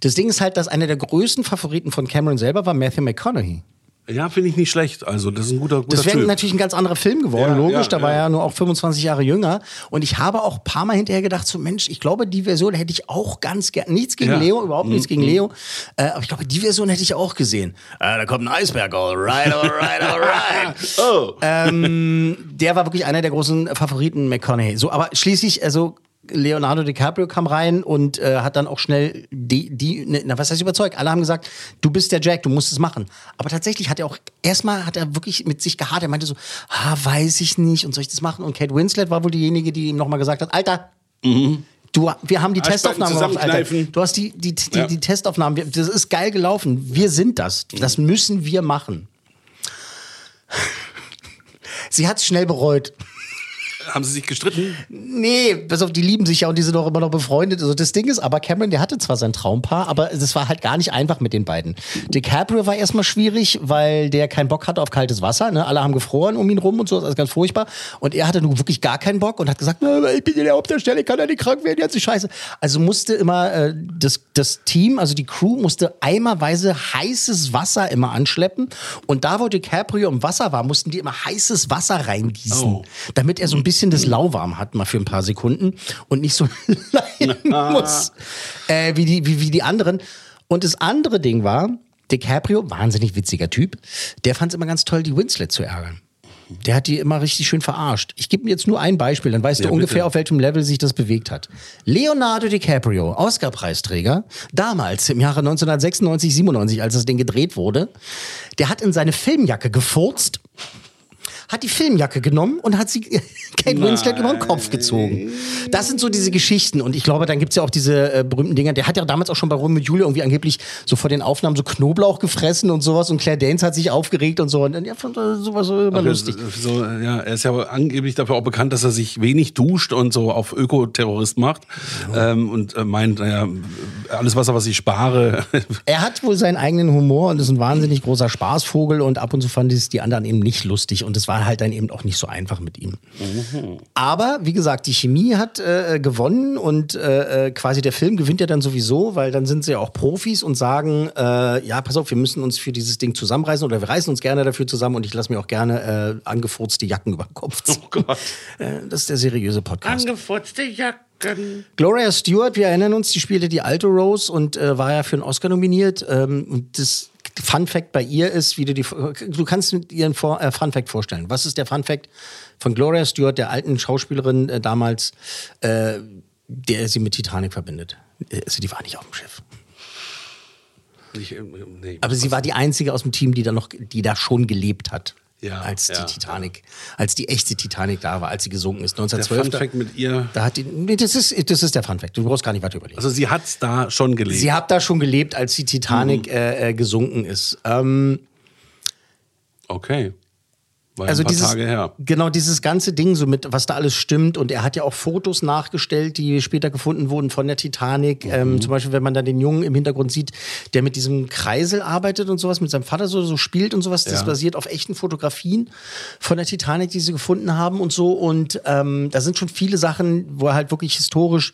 Das Ding ist halt, dass einer der größten Favoriten von Cameron selber war Matthew McConaughey. Ja, finde ich nicht schlecht. Also, das ist ein guter, guter Das wäre natürlich ein ganz anderer Film geworden, Ja, logisch. ja, da war ja. er nur auch 25 Jahre jünger. Und ich habe auch ein paar Mal hinterher gedacht, so Mensch, ich glaube, die Version hätte ich auch ganz gerne. Nichts gegen Ja. Leo, überhaupt nichts Mhm. gegen Leo. Äh, aber ich glaube, die Version hätte ich auch gesehen. Äh, da kommt ein Eisberg, alright, alright, alright. Oh. ähm, der war wirklich einer der großen Favoriten McConaughey. So, aber schließlich, also Leonardo DiCaprio kam rein und äh, hat dann auch schnell die, die ne, na, was heißt überzeugt? Alle haben gesagt, du bist der Jack, du musst es machen. Aber tatsächlich hat er auch, erstmal hat er wirklich mit sich gehadert. Er meinte so, ah, weiß ich nicht und soll ich das machen? Und Kate Winslet war wohl diejenige, die ihm nochmal gesagt hat, Alter, Du, wir haben die Arschbacken Testaufnahmen gemacht, Alter. Du hast die, die, die, Ja. die Testaufnahmen. Das ist geil gelaufen. Wir sind das. Das müssen wir machen. Sie hat es schnell bereut. Haben sie sich gestritten? Nee, pass auf, die lieben sich ja und die sind auch immer noch befreundet. Also das Ding ist, aber Cameron, der hatte zwar sein Traumpaar, aber es war halt gar nicht einfach mit den beiden. DiCaprio war erstmal schwierig, weil der keinen Bock hatte auf kaltes Wasser. Ne? Alle haben gefroren um ihn rum und so, das ist ganz furchtbar. Und er hatte nun wirklich gar keinen Bock und hat gesagt, "Na, ich bin in der Hauptdarsteller, ich kann ja nicht krank werden, jetzt ist scheiße. Also musste immer äh, das, das Team, also die Crew, musste eimerweise heißes Wasser immer anschleppen. Und da, wo DiCaprio im Wasser war, mussten die immer heißes Wasser reingießen, Oh. damit er so ein bisschen das Lauwarm hat, mal für ein paar Sekunden und nicht so leiden muss äh, wie, die, wie, wie die anderen. Und das andere Ding war, DiCaprio, wahnsinnig witziger Typ, der fand es immer ganz toll, die Winslet zu ärgern. Der hat die immer richtig schön verarscht. Ich gebe mir jetzt nur ein Beispiel, dann weißt Ja, du ungefähr, bitte. auf welchem Level sich das bewegt hat. Leonardo DiCaprio, Oscar-Preisträger, damals im Jahre 1996, 97, als das Ding gedreht wurde, der hat in seine Filmjacke gefurzt, hat die Filmjacke genommen und hat sie Kate Winslet über den Kopf gezogen. Das sind so diese Geschichten. Und ich glaube, dann gibt's ja auch diese äh, berühmten Dinger. Der hat ja damals auch schon bei Romeo und Julia irgendwie angeblich so vor den Aufnahmen so Knoblauch gefressen und sowas. Und Claire Danes hat sich aufgeregt und so. Und ja, fand äh, sowas so immer Ach, lustig. So, ja, er ist ja angeblich dafür auch bekannt, dass er sich wenig duscht und so auf Ökoterrorist macht. Ähm, und äh, meint, naja, alles Wasser, was ich spare. Er hat wohl seinen eigenen Humor und ist ein wahnsinnig großer Spaßvogel und ab und zu fanden es die anderen eben nicht lustig und es war halt dann eben auch nicht so einfach mit ihm. Aber wie gesagt, die Chemie hat äh, gewonnen und äh, äh, quasi der Film gewinnt ja dann sowieso, weil dann sind sie ja auch Profis und sagen, äh, ja, pass auf, wir müssen uns für dieses Ding zusammenreißen oder wir reißen uns gerne dafür zusammen und ich lasse mir auch gerne äh, angefurzte Jacken über den Kopf ziehen. Oh Gott. Äh, das ist der seriöse Podcast. Angefurzte Jacken. Gloria Stewart, wir erinnern uns, die spielte die alte Rose und äh, war ja für einen Oscar nominiert. Ähm, und das Fun Fact bei ihr ist, wie du die, du kannst mit ihr einen Vor äh, Fun Fact vorstellen. Was ist der Fun Fact von Gloria Stewart, der alten Schauspielerin äh, damals, äh, der sie mit Titanic verbindet? Äh, Also die war nicht auf dem Schiff. Ich, äh, nee. Aber sie war die einzige aus dem Team, die da noch, die da schon gelebt hat. Ja, als ja, die Titanic, als die echte Titanic da war, als sie gesunken ist, Der 1912. Fun Fact mit ihr. Da hat die, nee, das ist, das ist der Fun Fact. Du brauchst gar nicht weiter überlegen. Also sie hat da schon gelebt. Sie hat da schon gelebt, als die Titanic äh, äh, gesunken ist. Ähm, okay. War also ein paar dieses, Tage her. genau dieses ganze Ding, so mit was da alles stimmt. Und er hat ja auch Fotos nachgestellt, die später gefunden wurden von der Titanic. Mhm. Ähm, zum Beispiel, wenn man dann den Jungen im Hintergrund sieht, der mit diesem Kreisel arbeitet und sowas, mit seinem Vater so, so spielt und sowas. Das Ja. basiert auf echten Fotografien von der Titanic, die sie gefunden haben und so. Und ähm, da sind schon viele Sachen, wo er halt wirklich historisch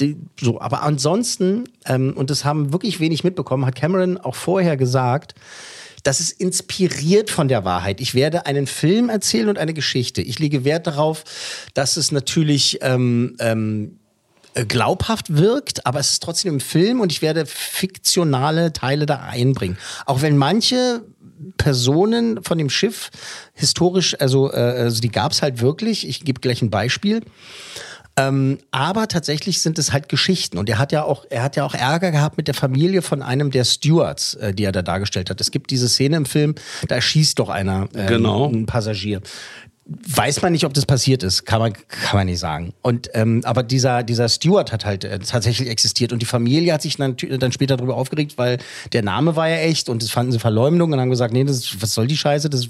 die, so, aber ansonsten, ähm, und das haben wirklich wenig mitbekommen, hat Cameron auch vorher gesagt, das ist inspiriert von der Wahrheit. Ich werde einen Film erzählen und eine Geschichte. Ich lege Wert darauf, dass es natürlich ähm, ähm, äh, glaubhaft wirkt, aber es ist trotzdem im Film und ich werde fiktionale Teile da einbringen. Auch wenn manche Personen von dem Schiff historisch, also, äh, also die gab es halt wirklich. Ich gebe gleich ein Beispiel. Ähm, aber tatsächlich sind es halt Geschichten. Und er hat ja auch, er hat ja auch Ärger gehabt mit der Familie von einem der Stewards, äh, die er da dargestellt hat. Es gibt diese Szene im Film, da erschießt doch einer ähm, Genau. einen Passagier. Weiß man nicht, ob das passiert ist, kann man, kann man nicht sagen. Und ähm, aber dieser dieser Steward hat halt äh, tatsächlich existiert und die Familie hat sich dann, dann später darüber aufgeregt, weil der Name war ja echt und das fanden sie Verleumdung und haben gesagt, nee, das, was soll die Scheiße, das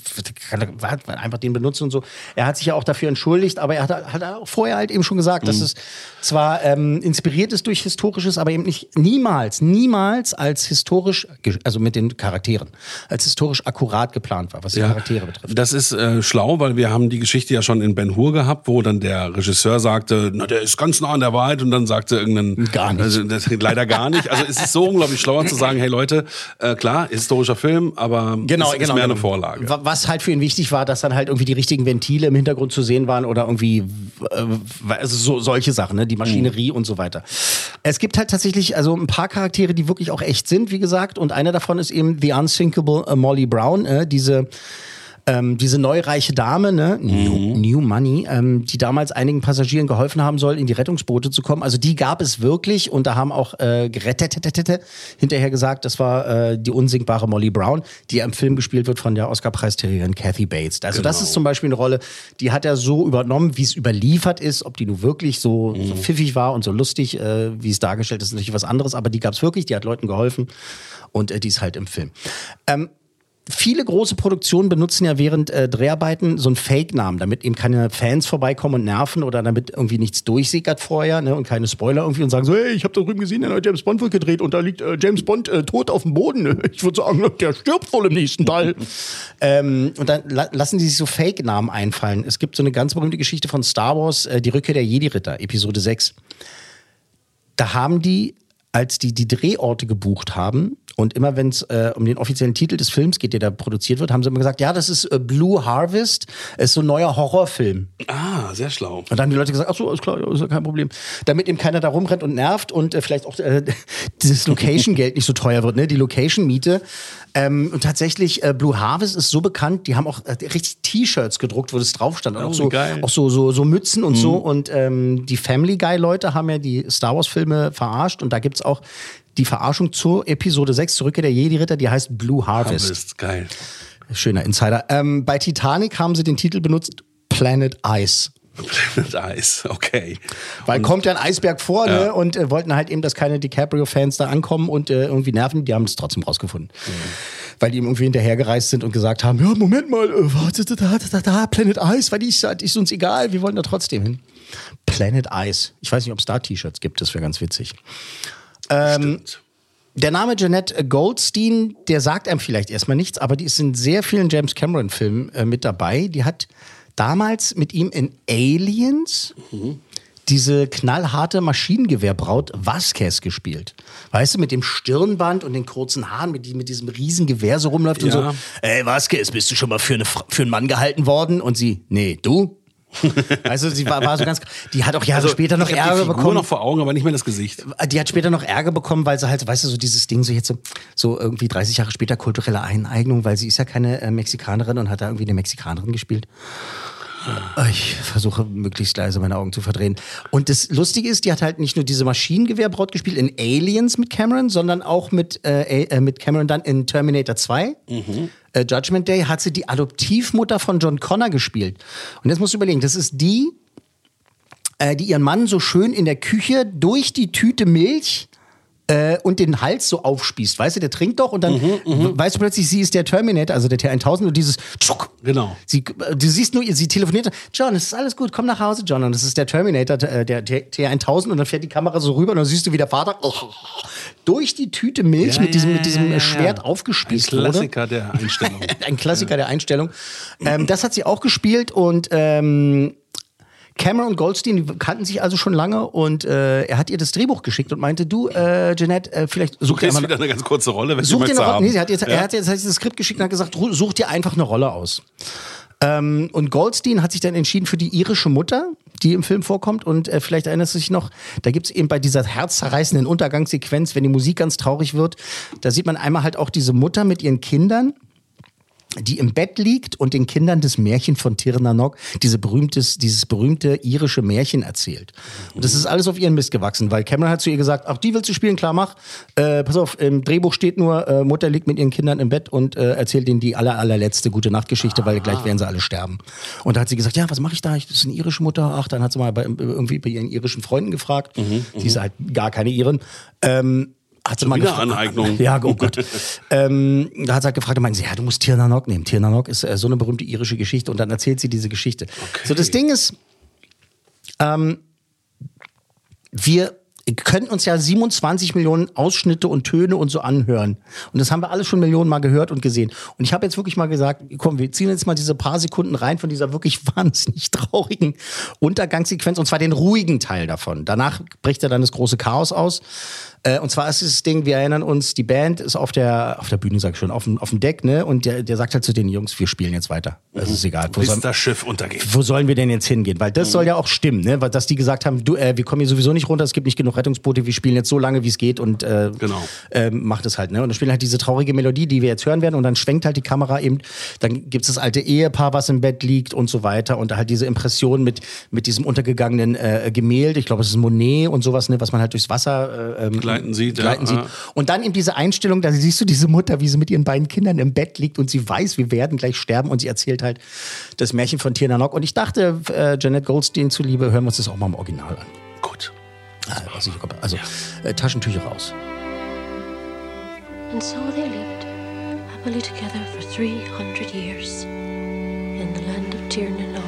kann einfach den benutzen und so. Er hat sich ja auch dafür entschuldigt, aber er hat, hat auch vorher halt eben schon gesagt, dass es zwar ähm, inspiriert ist durch historisches, aber eben nicht niemals, niemals als historisch, also mit den Charakteren, als historisch akkurat geplant war, was die Charaktere betrifft. Das ist äh, schlau, weil wir haben haben die Geschichte ja schon in Ben Hur gehabt, wo dann der Regisseur sagte, na, der ist ganz nah an der Wahrheit und dann sagte irgendein... Gar nicht. Also, das, leider gar nicht. Also es ist so unglaublich schlauer zu sagen, hey Leute, äh, klar, historischer Film, aber Genau, es ist genau. mehr genau. eine Vorlage. Wa- Was halt für ihn wichtig war, dass dann halt irgendwie die richtigen Ventile im Hintergrund zu sehen waren oder irgendwie äh, also so, solche Sachen, ne? die Maschinerie und so weiter. Es gibt halt tatsächlich also ein paar Charaktere, die wirklich auch echt sind, wie gesagt, und einer davon ist eben The Unsinkable äh, Molly Brown, äh, diese ähm, diese neureiche Dame, ne, New, New Money, ähm, die damals einigen Passagieren geholfen haben soll, in die Rettungsboote zu kommen. Also die gab es wirklich und da haben auch äh, gerettet hinterher gesagt, das war äh, die unsinkbare Molly Brown, die im Film gespielt wird von der Oscar-Preisträgerin Kathy Bates. Also das ist zum Beispiel eine Rolle, die hat er so übernommen, wie es überliefert ist. Ob die nun wirklich so, so pfiffig war und so lustig, äh, wie es dargestellt ist, ist natürlich was anderes, aber die gab es wirklich, die hat Leuten geholfen und äh, die ist halt im Film. Ähm, viele große Produktionen benutzen ja während äh, Dreharbeiten so einen Fake-Namen, damit eben keine Fans vorbeikommen und nerven oder damit irgendwie nichts durchsickert vorher ne, und keine Spoiler irgendwie und sagen so, hey, ich habe da drüben gesehen, der neue James Bond wird gedreht und da liegt äh, James Bond äh, tot auf dem Boden. Ich würde sagen, der stirbt wohl im nächsten Teil. ähm, und dann la lassen sie sich so Fake-Namen einfallen. Es gibt so eine ganz berühmte Geschichte von Star Wars, äh, die Rückkehr der Jedi-Ritter, Episode 6 da haben die, als die die Drehorte gebucht haben, und immer wenn es äh, um den offiziellen Titel des Films geht, der da produziert wird, haben sie immer gesagt, ja, das ist äh, Blue Harvest, ist so ein neuer Horrorfilm. Ah, sehr schlau. Und dann haben die Leute gesagt, ach so, ist klar, ist ja kein Problem. Damit eben keiner da rumrennt und nervt und äh, vielleicht auch äh, dieses Location-Geld nicht so teuer wird, ne? Die Location-Miete. Ähm, und tatsächlich, äh, Blue Harvest ist so bekannt, die haben auch äh, richtig T-Shirts gedruckt, wo das drauf stand. Und Oh, auch so, geil. auch so, so, so Mützen und so. Und ähm, die Family Guy-Leute haben ja die Star Wars-Filme verarscht. Und da gibt's auch die Verarschung zur Episode 6, Zurückkehr der Jedi-Ritter, die heißt Blue Harvest. Harvest, geil. Schöner Insider. Ähm, bei Titanic haben sie den Titel benutzt Planet Ice. Planet Eis, okay. Weil kommt ja ein Eisberg vor, ne? Ja. Und äh, wollten halt eben, dass keine DiCaprio-Fans da ankommen und äh, irgendwie nerven. Die haben es trotzdem rausgefunden. Weil die ihm irgendwie hinterhergereist sind und gesagt haben: Ja, Moment mal, äh, warte, da, da, da, da, Planet Ice, weil die ist, ist uns egal, wir wollen da trotzdem hin. Planet Ice. Ich weiß nicht, ob es da T-Shirts gibt, das wäre ganz witzig. Ähm. Der Name Jeanette Goldstein, der sagt einem vielleicht erstmal nichts, aber die ist in sehr vielen James Cameron-Filmen äh, mit dabei. Die hat damals mit ihm in Aliens diese knallharte Maschinengewehrbraut Vasquez gespielt. Weißt du, mit dem Stirnband und den kurzen Haaren, mit, die, mit diesem riesen Gewehr so rumläuft und Ja. so. Ey, Vasquez, bist du schon mal für, eine, für einen Mann gehalten worden? Und sie, nee, du? also sie war, war so ganz, die hat auch Jahre später noch Also, ich Ärger die Figur bekommen. noch vor Augen, aber nicht mehr das Gesicht. Die hat später noch Ärger bekommen, weil sie halt, weißt du, so dieses Ding, so jetzt so, so irgendwie 30 Jahre später kulturelle Eineignung, weil sie ist ja keine äh, Mexikanerin und hat da irgendwie eine Mexikanerin gespielt. Ich versuche möglichst leise meine Augen zu verdrehen. Und das Lustige ist, die hat halt nicht nur diese Maschinengewehrbraut gespielt in Aliens mit Cameron, sondern auch mit, äh, äh, mit Cameron dann in Terminator 2. Äh, Judgment Day hat sie die Adoptivmutter von John Connor gespielt. Und jetzt musst du überlegen, das ist die, äh, die ihren Mann so schön in der Küche durch die Tüte Milch äh, und den Hals so aufspießt. Weißt du, der trinkt doch und dann weißt du plötzlich, sie ist der Terminator, also der T1000 und dieses Tschuck. Genau. Sie, äh, du siehst nur, sie telefoniert, John, es ist alles gut, komm nach Hause, John. Und das ist der Terminator, äh, der T- T1000 und dann fährt die Kamera so rüber und dann siehst du, wie der Vater oh, durch die Tüte Milch Ja, mit diesem, ja, mit diesem ja, ja. Schwert Ein aufgespießt wurde. Klassiker der Einstellung. Ein Klassiker der Einstellung. Ähm, das hat sie auch gespielt und ähm, Cameron und Goldstein kannten sich also schon lange und äh, er hat ihr das Drehbuch geschickt und meinte, du, äh, Jeanette, äh, vielleicht Du such dir einmal- wieder eine ganz kurze Rolle, wenn Such dir eine Rolle. Nee, sie hat jetzt, Ja. er hat jetzt das Skript geschickt und hat gesagt, such dir einfach eine Rolle aus. Ähm, und Goldstein hat sich dann entschieden für die irische Mutter, die im Film vorkommt. Und äh, vielleicht erinnerst du dich noch, da gibt es eben bei dieser herzzerreißenden Untergangssequenz, wenn die Musik ganz traurig wird, da sieht man einmal halt auch diese Mutter mit ihren Kindern die im Bett liegt und den Kindern das Märchen von Tirnanok, diese berühmtes, dieses berühmte irische Märchen erzählt. Und das ist alles auf ihren Mist gewachsen, weil Cameron hat zu ihr gesagt, ach, die willst du spielen, klar, mach. Äh, pass auf, im Drehbuch steht nur, äh, Mutter liegt mit ihren Kindern im Bett und äh, erzählt denen die aller, allerletzte gute Nachtgeschichte, weil gleich werden sie alle sterben. Und da hat sie gesagt, ja, was mache ich da? Ich, das ist eine irische Mutter. Ach, dann hat sie mal bei, irgendwie bei ihren irischen Freunden gefragt. Die ist halt gar keine Iren. Ähm, hat sie mal wieder gefra- Aneignung. Ja, oh Gott. ähm, da hat sie halt gefragt und meinte, sie, ja, du musst Tirnanok nehmen. Tirnanok ist äh, so eine berühmte irische Geschichte und dann erzählt sie diese Geschichte. So, das Ding ist, ähm, wir ihr könnt uns ja 27 Millionen Ausschnitte und Töne und so anhören. Und das haben wir alles schon Millionen Mal gehört und gesehen. Und ich habe jetzt wirklich mal gesagt, komm, wir ziehen jetzt mal diese paar Sekunden rein von dieser wirklich wahnsinnig traurigen Untergangssequenz und zwar den ruhigen Teil davon. Danach bricht ja dann das große Chaos aus. Äh, und zwar ist das Ding, wir erinnern uns, die Band ist auf der, auf der Bühne, sag ich schon, auf dem, auf dem Deck, ne? Und der, der sagt halt zu den Jungs, wir spielen jetzt weiter. Das ist egal. Wo, Bis soll, das Schiff untergeht. wo sollen wir denn jetzt hingehen? Weil das soll ja auch stimmen, ne? Weil, dass die gesagt haben, du, äh, wir kommen hier sowieso nicht runter, es gibt nicht genug Rettungsboote, wir spielen jetzt so lange, wie es geht und äh, Genau. ähm, macht es halt, ne? Und dann spielen halt diese traurige Melodie, die wir jetzt hören werden und dann schwenkt halt die Kamera eben, dann gibt's das alte Ehepaar, was im Bett liegt und so weiter und halt diese Impression mit, mit diesem untergegangenen äh, Gemälde, ich glaube, es ist Monet und sowas, ne? Was man halt durchs Wasser äh, ähm, Gleiten sieht, ja, gleiten sieht. ja. Und dann eben diese Einstellung, da siehst du diese Mutter, wie sie mit ihren beiden Kindern im Bett liegt und sie weiß, wir werden gleich sterben und sie erzählt halt das Märchen von Tina Nock. Und ich dachte, äh, Janet Goldstein zuliebe, hören wir uns das auch mal im Original an. Gut. Also, also äh, Taschentücher raus. And so they lived happily together for 300 years in the land of Tir na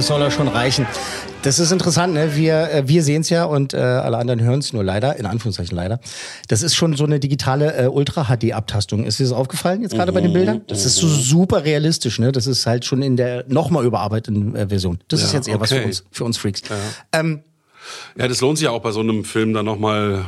Das soll ja schon reichen. Das ist interessant, ne? Wir, äh, wir sehen es ja und äh, alle anderen hören es nur leider, in Anführungszeichen leider. Das ist schon so eine digitale äh, Ultra-HD-Abtastung. Ist dir das aufgefallen jetzt gerade bei den Bildern? Das ist so super realistisch, ne? Das ist halt schon in der nochmal überarbeiteten äh, Version. Das ist Ja, jetzt eher was für okay. uns, für uns Freaks. Ähm, Ja, das lohnt sich ja auch bei so einem Film dann nochmal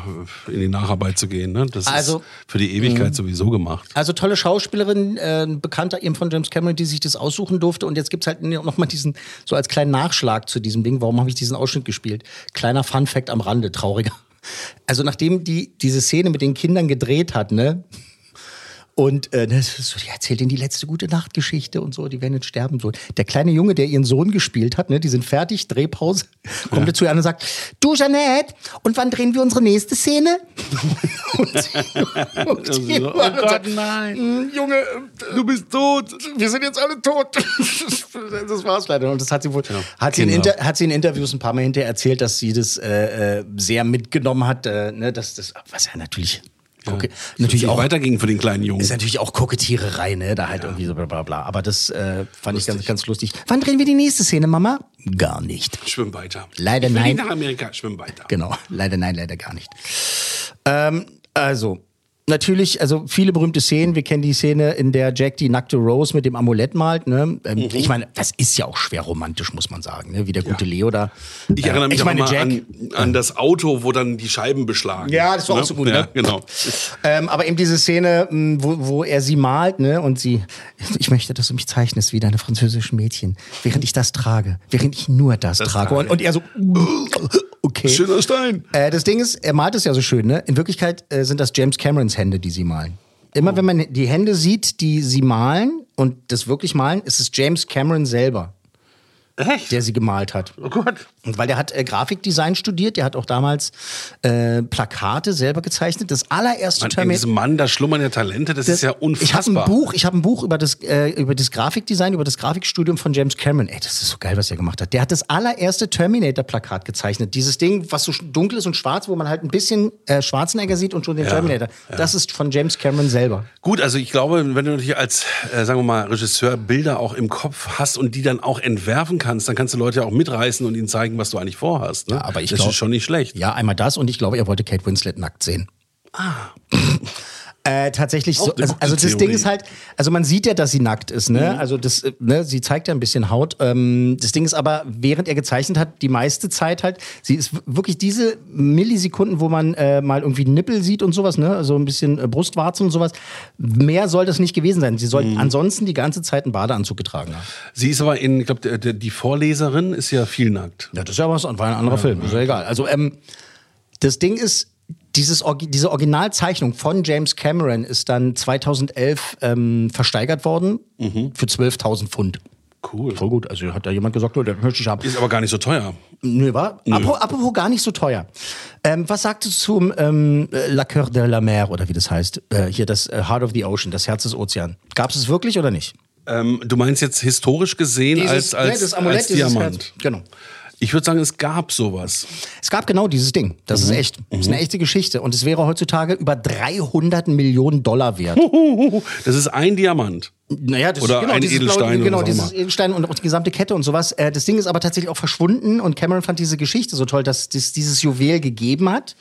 in die Nacharbeit zu gehen. Ne? Das Also, ist für die Ewigkeit sowieso gemacht. Also tolle Schauspielerin, äh, ein Bekannter eben von James Cameron, die sich das aussuchen durfte. Und jetzt gibt's halt noch mal diesen, so als kleinen Nachschlag zu diesem Ding. Warum habe ich diesen Ausschnitt gespielt? Kleiner Fun-Fact am Rande, trauriger. Also nachdem die diese Szene mit den Kindern gedreht hat, ne? Und äh, ist so, die erzählt ihnen die letzte gute Nachtgeschichte und so, die werden jetzt sterben. So. Der kleine Junge, der ihren Sohn gespielt hat, ne, die sind fertig, Drehpause, kommt ja. zu ihr an und sagt, du Jeanette, und wann drehen wir unsere nächste Szene? und sie, und sie Oh und Gott, sagt, nein. "Mm, Junge, Du bist tot. wir sind jetzt alle tot. das war's leider. Und das hat sie wohl, hat, sie in hat sie in Interviews ein paar Mal hinterher erzählt, dass sie das äh, äh, sehr mitgenommen hat, äh, ne, dass das, was ja natürlich, okay, natürlich auch weiterging für den kleinen Jungen. ist natürlich auch Kokettiererei, ne? Da halt irgendwie so bla bla bla. Aber das äh, fand ich ganz, ganz lustig. Wann drehen wir die nächste Szene, Mama? Gar nicht. Schwimm weiter. Leider ich will nein. nicht nach Amerika, schwimm weiter. Genau. Leider nein, leider gar nicht. Ähm, also. Natürlich, also viele berühmte Szenen. Wir kennen die Szene, in der Jack die nackte Rose mit dem Amulett malt. Ne? Ähm, Mhm. Ich meine, das ist ja auch schwer romantisch, muss man sagen. Ne? Wie der gute Leo da. Ich erinnere mich ich auch meine, Jack, an, an das Auto, wo dann die Scheiben beschlagen. Ja, das war ne? auch so gut, Ja, ne? genau. Ähm, aber eben diese Szene, mh, wo, wo er sie malt, ne, und sie, ich möchte, dass du mich zeichnest wie deine französischen Mädchen, während ich das trage, während ich nur das, trage. trage. Und, und er so, okay. Schöner Stein. Äh, das Ding ist, er malt es ja so schön, ne? In Wirklichkeit äh, sind das James Camerons Hände, die sie malen. Immer wenn man die Hände sieht, die sie malen und das wirklich malen, ist es James Cameron selber, Echt? der sie gemalt hat. Oh Gott. Und weil der hat äh, Grafikdesign studiert, der hat auch damals äh, Plakate selber gezeichnet. Das allererste Man, in Termin- diesem Mann, da schlummern ja Talente, das, ist ja unfassbar. ich habe ein Buch, ich habe ein Buch über das äh, über das Grafikdesign, über das Grafikstudium von James Cameron. Ey, das ist so geil, was er gemacht hat. Der hat das allererste Terminator Plakat gezeichnet. Dieses Ding, was so dunkel ist und schwarz, wo man halt ein bisschen äh, Schwarzenegger sieht und schon den Terminator. Das ist von James Cameron selber. Gut, also ich glaube, wenn du natürlich als, äh, sagen wir mal, Regisseur Bilder auch im Kopf hast und die dann auch entwerfen kannst, dann kannst du Leute auch mitreißen und ihnen zeigen, was du eigentlich vorhast. Ne? Ja, aber ich das glaub- ist schon nicht schlecht. Ja, einmal das und ich glaube, er wollte Kate Winslet nackt sehen. Ah. Äh, tatsächlich so, also, also das Ding ist halt, also man sieht ja, dass sie nackt ist, ne? Also das, ne, sie zeigt ja ein bisschen Haut. Ähm, das Ding ist aber, während er gezeichnet hat, die meiste Zeit halt, sie ist wirklich diese Millisekunden, wo man äh, mal irgendwie Nippel sieht und sowas, ne? Also ein bisschen äh, Brustwarzen und sowas. Mehr soll das nicht gewesen sein. Sie soll ansonsten die ganze Zeit einen Badeanzug getragen haben. Sie ist aber in, ich glaube, die Vorleserin ist ja viel nackt. Ja, das ist ja was, war ein anderer Film, ist ja egal. Also, ähm, das Ding ist, dieses, diese Originalzeichnung von James Cameron ist dann 2011 ähm, versteigert worden für 12.000 Pfund. Cool. Voll gut. Also hat da jemand gesagt, oh, das möchte ich haben. Ist aber gar nicht so teuer. Nö, war? Apropos, apropos gar nicht so teuer. Ähm, was sagst du zum ähm, äh, La Coeur de la Mer oder wie das heißt? Äh, hier das äh, Heart of the Ocean, das Herz des Ozeans. Gab es es wirklich oder nicht? Ähm, du meinst jetzt historisch gesehen als, als, ne, das Amulett, als dieses Diamant? Herz. Genau. Ich würde sagen, es gab sowas. Es gab genau dieses Ding. Das ist echt. Das ist eine echte Geschichte. Und es wäre heutzutage über 300 Millionen Dollar wert. Das ist ein Diamant. Naja, das Oder genau, ein Edelstein oder genau, dieses. Edelstein und auch die gesamte Kette und sowas. Äh, das Ding ist aber tatsächlich auch verschwunden und Cameron fand diese Geschichte so toll, dass es dieses Juwel gegeben hat.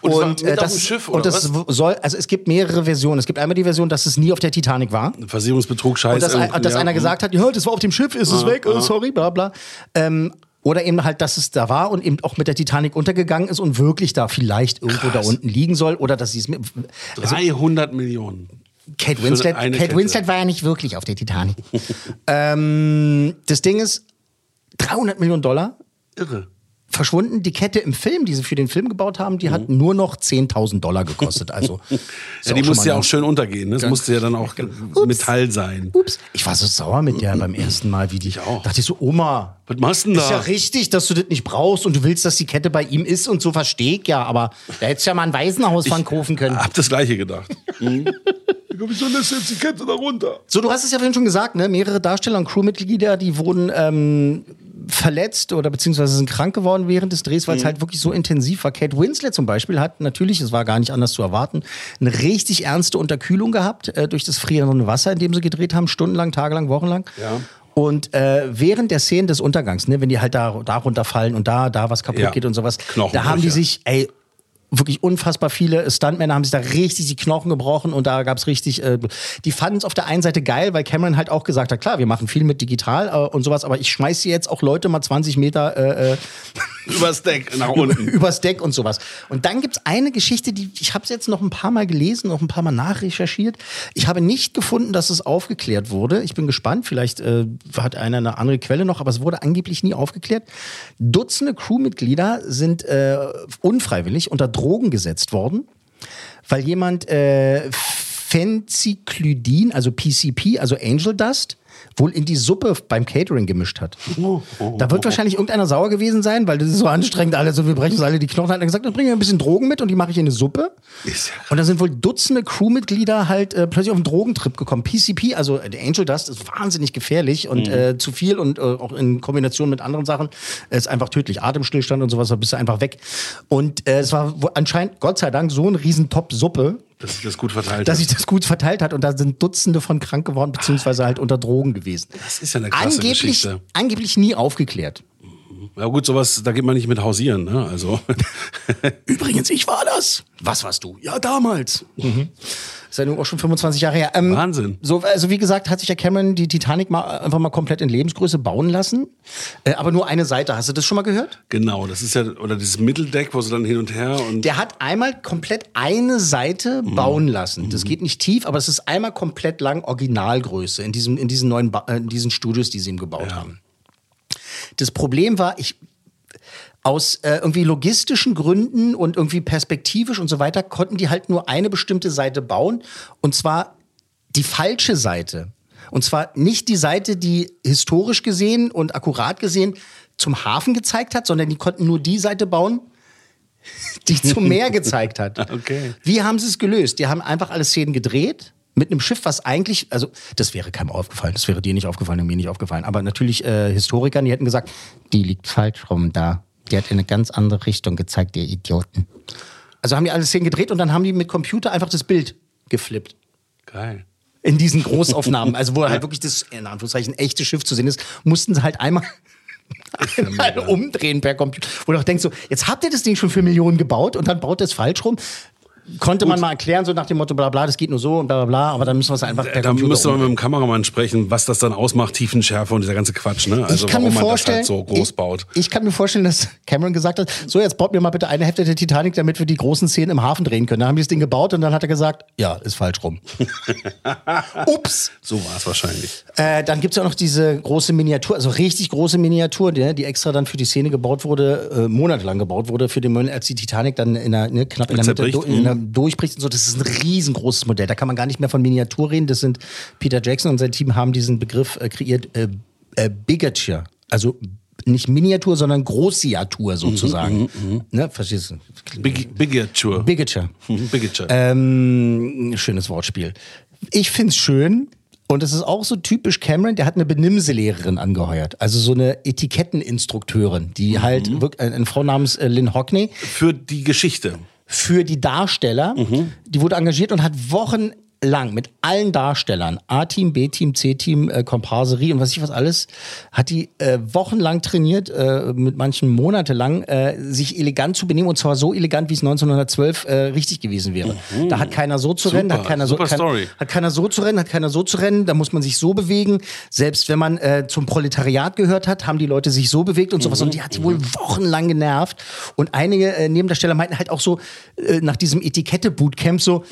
Und es mit auf das, Schiff, und das was? soll, also es gibt mehrere Versionen. Es gibt einmal die Version, dass es nie auf der Titanic war. Versicherungsbetrug, Scheiß. Und dass, ein, dass ja, einer hm. gesagt hat, ja, das war auf dem Schiff, ist es Ah, weg, oh, ah. sorry, bla bla. Ähm, oder eben halt, dass es da war und eben auch mit der Titanic untergegangen ist und wirklich da vielleicht irgendwo da unten liegen soll. Oder dass sie es mit. Also 300 Millionen. Kate Winslet, Kate Kette. Winslet war ja nicht wirklich auf der Titanic. ähm, das Ding ist, 300 Millionen Dollar Irre. verschwunden. Die Kette im Film, die sie für den Film gebaut haben, die hat nur noch 10.000 Dollar gekostet. Also, Mhm. Ja, die musste ja eine- auch schön untergehen. ne? Das musste ja dann auch Metall sein. Ups. Ich war so sauer mit der beim ersten Mal, wie die. Ich auch. Dachte ich so, Oma, Was machst du denn ist ja da? richtig, dass du das nicht brauchst und du willst, dass die Kette bei ihm ist und so versteh ich ja, aber da hättest du ja mal ein Waisenhaus von kaufen können. Hab das gleiche gedacht. Mhm. Wieso lässt jetzt die Kette da runter? So, du hast es ja vorhin schon gesagt, ne? Mehrere Darsteller und Crewmitglieder, die wurden ähm, verletzt oder beziehungsweise sind krank geworden während des Drehs, weil es halt wirklich so intensiv war. Kate Winslet zum Beispiel hat natürlich, es war gar nicht anders zu erwarten, eine richtig ernste Unterkühlung gehabt äh, durch das frierende Wasser, in dem sie gedreht haben, stundenlang, tagelang, wochenlang. Ja. Und äh, während der Szenen des Untergangs, ne, wenn die halt da, da runterfallen und da, da was kaputt Ja. geht und sowas, da haben die sich, ey, wirklich unfassbar viele Stuntmänner haben sich da richtig die Knochen gebrochen und da gab's richtig, äh, die fanden es auf der einen Seite geil, weil Cameron halt auch gesagt hat, klar, wir machen viel mit digital äh, und sowas, aber ich schmeiß hier jetzt auch Leute mal 20 Meter äh, äh, Übers Deck nach unten. übers Deck und sowas. Und dann gibt's eine Geschichte, die ich habe es jetzt noch ein paar Mal gelesen, noch ein paar Mal nachrecherchiert. Ich habe nicht gefunden, dass es aufgeklärt wurde. Ich bin gespannt, vielleicht äh, hat einer eine andere Quelle noch, aber es wurde angeblich nie aufgeklärt. Dutzende Crewmitglieder sind äh, unfreiwillig unter Drogen gesetzt worden, weil jemand äh, Phencyclidin, also PCP, also Angel Dust, wohl in die Suppe beim Catering gemischt hat. Da wird wahrscheinlich irgendeiner sauer gewesen sein, weil das ist so anstrengend, alle so, wir brechen uns alle die Knochen. Hat er gesagt, dann bring mir ein bisschen Drogen mit und die mache ich in eine Suppe. Und da sind wohl Dutzende Crewmitglieder halt äh, plötzlich auf einen Drogentrip gekommen. PCP, also äh, der Angel Dust, ist wahnsinnig gefährlich und äh, zu viel und äh, auch in Kombination mit anderen Sachen ist einfach tödlich. Atemstillstand und sowas, da bist du einfach weg. Und äh, es war anscheinend, Gott sei Dank, so ein riesen Top-Suppe, dass sich das gut verteilt dass sich das gut verteilt hat und da sind Dutzende von krank geworden, beziehungsweise halt unter Drogen gewesen. Das ist ja eine krasse Angeblich, Geschichte. angeblich nie aufgeklärt. Ja gut, sowas, da geht man nicht mit hausieren. Ne? Also Übrigens, ich war das. Was warst du? Ja, damals. Mhm. Ist ja nun auch schon 25 Jahre her. Ähm, Wahnsinn. So, also wie gesagt, hat sich ja Cameron die Titanic mal einfach mal komplett in Lebensgröße bauen lassen. Äh, aber nur eine Seite. Hast du das schon mal gehört? genau, das ist ja, oder dieses Mitteldeck, wo sie dann hin und her und Der hat einmal komplett eine Seite bauen lassen. Das geht nicht tief, aber es ist einmal komplett lang Originalgröße in, diesem, in diesen neuen ba äh, in diesen Studios, die sie ihm gebaut haben. Das Problem war, ich aus äh, irgendwie logistischen Gründen und irgendwie perspektivisch und so weiter konnten die halt nur eine bestimmte Seite bauen und zwar die falsche Seite. Und zwar nicht die Seite, die historisch gesehen und akkurat gesehen zum Hafen gezeigt hat, sondern die konnten nur die Seite bauen, die zum Meer gezeigt hat. Okay. Wie haben sie es gelöst? Die haben einfach alle Szenen gedreht mit einem Schiff, was eigentlich, also das wäre keinem aufgefallen, das wäre dir nicht aufgefallen und mir nicht aufgefallen. Aber natürlich äh, Historikern, die hätten gesagt, die liegt falsch rum da. Die hat in eine ganz andere Richtung gezeigt, ihr Idioten. Also haben die alle Szenen gedreht und dann haben die mit Computer einfach das Bild geflippt. geil. In diesen Großaufnahmen, also wo halt wirklich das, in Anführungszeichen, echte Schiff zu sehen ist, mussten sie halt einmal, einmal umdrehen per Computer. Wo du auch denkst so, jetzt habt ihr das Ding schon für Millionen gebaut und dann baut es falsch rum. Konnte man mal erklären, so nach dem Motto, bla bla, das geht nur so und bla bla bla, aber dann müssen wir es einfach per Da müsste man mit dem Kameramann sprechen, was das dann ausmacht, Tiefenschärfe und dieser ganze Quatsch, ne? Also ich kann warum mir man vorstellen, das halt so groß baut. Ich, ich kann mir vorstellen, dass Cameron gesagt hat, so jetzt baut mir mal bitte eine Hälfte der Titanic, damit wir die großen Szenen im Hafen drehen können. Dann haben die das Ding gebaut und dann hat er gesagt, ja, ist falsch rum. Ups. So war es wahrscheinlich. Äh, dann gibt es ja auch noch diese große Miniatur, also richtig große Miniatur, die, die extra dann für die Szene gebaut wurde, äh, monatelang gebaut wurde, für den Moment, als die Titanic dann in der, ne, knapp in der Mitte in der, durchbricht und so. Das ist ein riesengroßes Modell. Da kann man gar nicht mehr von Miniatur reden. Das sind Peter Jackson und sein Team haben diesen Begriff äh, kreiert, äh, äh, Bigature. Also nicht Miniatur, sondern Großiatur sozusagen. Ne, verstehst du? Big, Bigature. Bigature. Bigature. Ähm, schönes Wortspiel. Ich find's schön. Und es ist auch so typisch Cameron, der hat eine Benimmselehrerin angeheuert. Also so eine Etiketteninstrukteurin, die halt wirklich, eine Frau namens äh, Lynn Hockney. Für die Geschichte. Für die Darsteller. Die wurde engagiert und hat wochenlang mit allen Darstellern, A-Team, B-Team, C-Team, äh, Komparserie und was ich was alles, hat die äh, wochenlang trainiert, äh, mit manchen monatelang, äh, sich elegant zu benehmen und zwar so elegant, wie es 1912 äh, richtig gewesen wäre. Da hat keiner so zu rennen, da hat Super, keiner so, super kein, hat keiner so zu rennen, hat keiner so zu rennen, da muss man sich so bewegen. Selbst wenn man äh, zum Proletariat gehört hat, haben die Leute sich so bewegt und sowas. Und die hat die wohl wochenlang genervt. Und einige äh, Nebendarsteller meinten halt auch so äh, nach diesem Etikette-Bootcamp so,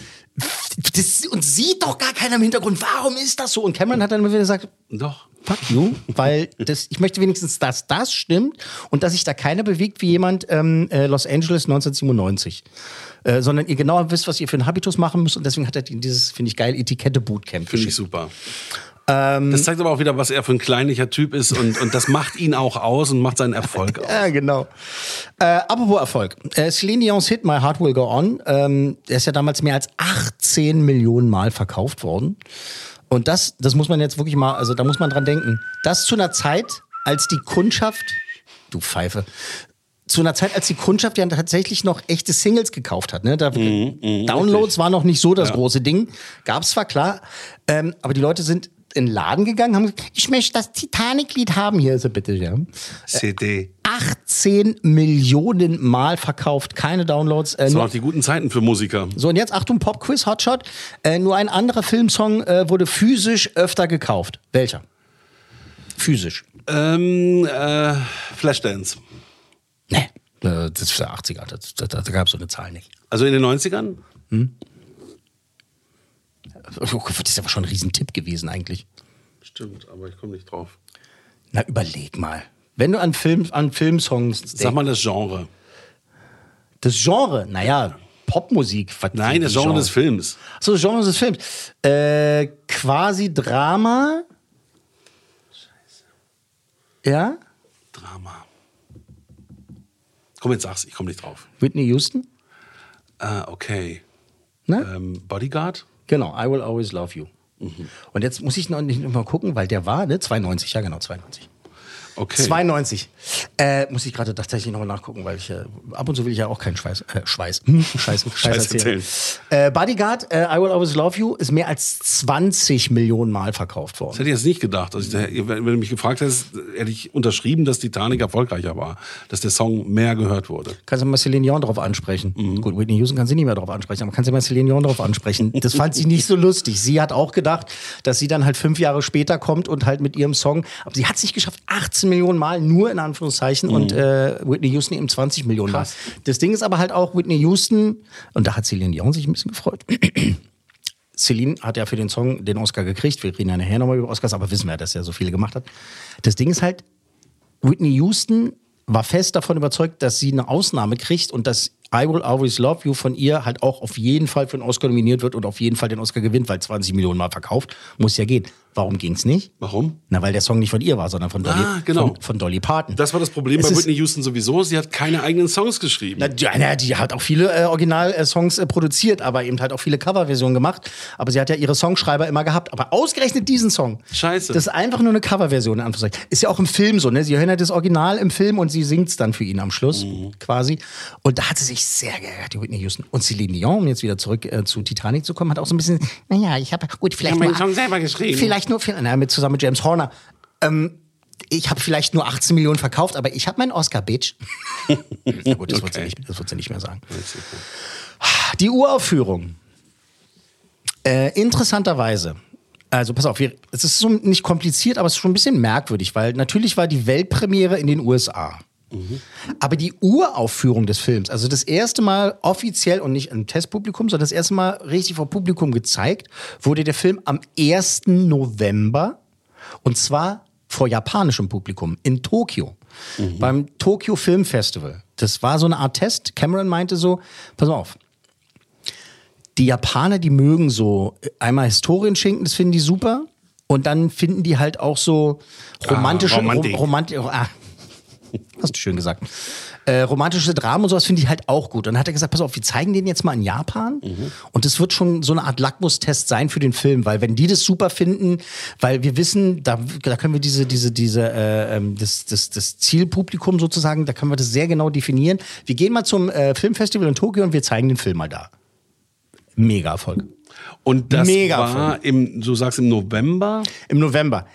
das, und sieht doch gar keiner im Hintergrund, warum ist das so? Und Cameron hat dann immer wieder gesagt, Doch. fuck you, weil das, ich möchte wenigstens, dass das stimmt und dass sich da keiner bewegt wie jemand ähm, äh, Los Angeles 1997. Äh, sondern ihr genau wisst, was ihr für einen Habitus machen müsst und deswegen hat er dieses, finde ich geil, Etikette-Bootcamp Finde ich super. Ähm, Das zeigt aber auch wieder, was er für ein kleinlicher Typ ist und, und das macht ihn auch aus und macht seinen Erfolg aus. Ja, genau. Äh, apropos Erfolg. Äh, Celine Dion's Hit My Heart Will Go On, ähm, der ist ja damals mehr als 18 Millionen Mal verkauft worden. Und das, das muss man jetzt wirklich mal, also da muss man dran denken. Das zu einer Zeit, als die Kundschaft, du Pfeife, zu einer Zeit, als die Kundschaft ja tatsächlich noch echte Singles gekauft hat. Ne? Da, Downloads war noch nicht so das große Ding. Gab's zwar, klar, ähm, aber die Leute sind in den Laden gegangen, haben gesagt, ich möchte das Titanic-Lied haben. Hier ist er bitte, ja. CD. 18 Millionen Mal verkauft, keine Downloads. Äh, Das waren auch die guten Zeiten für Musiker. so, und jetzt Achtung, Pop-Quiz, Hotshot. Äh, nur ein anderer Filmsong äh, wurde physisch öfter gekauft. Welcher? Physisch. Ähm, äh, Flashdance. Nee, äh, das ist der 80er, das, das, da gab es so eine Zahl nicht. Also in den 90ern? Oh Gott, das ist aber schon ein Riesentipp gewesen eigentlich. Stimmt, aber ich komme nicht drauf. Na, überleg mal. Wenn du an, Film, an Filmsongs Sag mal das Genre. Das Genre, naja, Popmusik. Nein, das Genre des Films. So, das Genre des Films. Äh, quasi Drama. Ja? Drama. Komm, jetzt sag's, ich komme nicht drauf. Whitney Houston? Ah, okay. Ne? Ähm, Bodyguard? Genau, I Will Always Love You. Und jetzt muss ich noch nicht mal gucken, weil der war, ne? 92, ja genau, 92. Okay. 92. Äh, muss ich gerade tatsächlich noch mal nachgucken, weil ich äh, ab und zu will ich ja auch keinen Schweiß, äh, Schweiß, hm, Scheiß, Scheiß, Scheiß erzählen. Äh, Bodyguard, äh, I Will Always Love You, ist mehr als 20 Millionen Mal verkauft Das worden. hätte ich jetzt nicht gedacht. Also, ich- wenn du mich gefragt hättest, hätte ich unterschrieben, dass Titanic erfolgreicher war. Dass der Song mehr gehört wurde. Kannst du mal Celine Dion drauf ansprechen? Gut, Whitney Houston kann sie nicht mehr drauf ansprechen, aber kannst du mal Celine Dion drauf ansprechen? Das fand sie nicht so lustig. Sie hat auch gedacht, dass sie dann halt fünf Jahre später kommt und halt mit ihrem Song, aber sie hat es nicht geschafft, 18 Millionen Mal, nur in Anführungszeichen, und äh, Whitney Houston eben 20 Millionen Mal. Das Ding ist aber halt auch, Whitney Houston, und da hat Celine Dion sich ein bisschen gefreut. Celine hat ja für den Song den Oscar gekriegt. Wir reden ja nachher nochmal über Oscars, aber wissen wir ja, dass er so viele gemacht hat. Das Ding ist halt, Whitney Houston war fest davon überzeugt, dass sie eine Ausnahme kriegt und dass I Will Always Love You von ihr halt auch auf jeden Fall für den Oscar nominiert wird und auf jeden Fall den Oscar gewinnt, weil 20 Millionen Mal verkauft. Muss ja gehen. Warum ging's nicht? Warum? Na, weil der Song nicht von ihr war, sondern von Dolly, Ah, genau. von, von Dolly Parton. Das war das Problem Es bei Whitney Houston sowieso. Sie hat keine eigenen Songs geschrieben. Na, die, na, die hat auch viele äh, Original-Songs äh, produziert, aber eben halt auch viele Coverversionen gemacht. Aber sie hat ja ihre Songschreiber immer gehabt. Aber ausgerechnet diesen Song. Scheiße. Das ist einfach nur eine Coverversion, in Anführungszeichen. Ist ja auch im Film so, ne? Sie hören ja das Original im Film und sie singt es dann für ihn am Schluss, Mhm. quasi. Und da hat sie sich sehr geärgert, die Whitney Houston. Und Celine Dion, um jetzt wieder zurück äh, zu Titanic zu kommen, hat auch so ein bisschen, naja, ich habe, gut, vielleicht Ich hab meinen Song selber geschrieben. Vielleicht nur, na, mit, zusammen mit James Horner. Ähm, ich habe vielleicht nur 18 Millionen verkauft, aber ich habe meinen Oscar, Bitch. Na gut, das wird, sie Okay. nicht, das wird sie nicht mehr sagen. Die Uraufführung. Äh, interessanterweise. Also pass auf, es ist so nicht kompliziert, aber es ist schon ein bisschen merkwürdig, weil natürlich war die Weltpremiere in den USA. Aber die Uraufführung des Films, also das erste Mal offiziell und nicht im Testpublikum, sondern das erste Mal richtig vor Publikum gezeigt, wurde der Film am 1. November und zwar vor japanischem Publikum in Tokio. Beim Tokyo Film Festival. Das war so eine Art Test. Cameron meinte so, pass auf, die Japaner, die mögen so einmal Historienschinken, das finden die super. Und dann finden die halt auch so romantische, Ah, Romantik. Rom- Romantik, ah, hast du schön gesagt. Äh, romantische Dramen und sowas finde ich halt auch gut. Und dann hat er gesagt, pass auf, wir zeigen den jetzt mal in Japan. Und das wird schon so eine Art Lackmustest sein für den Film, weil wenn die das super finden, weil wir wissen, da, da können wir diese, diese, diese, äh, ähm, das, das, das Zielpublikum sozusagen, da können wir das sehr genau definieren. Wir gehen mal zum äh, Filmfestival in Tokio und wir zeigen den Film mal da. Mega Erfolg. Und das Mega war im, du sagst im November. Im November.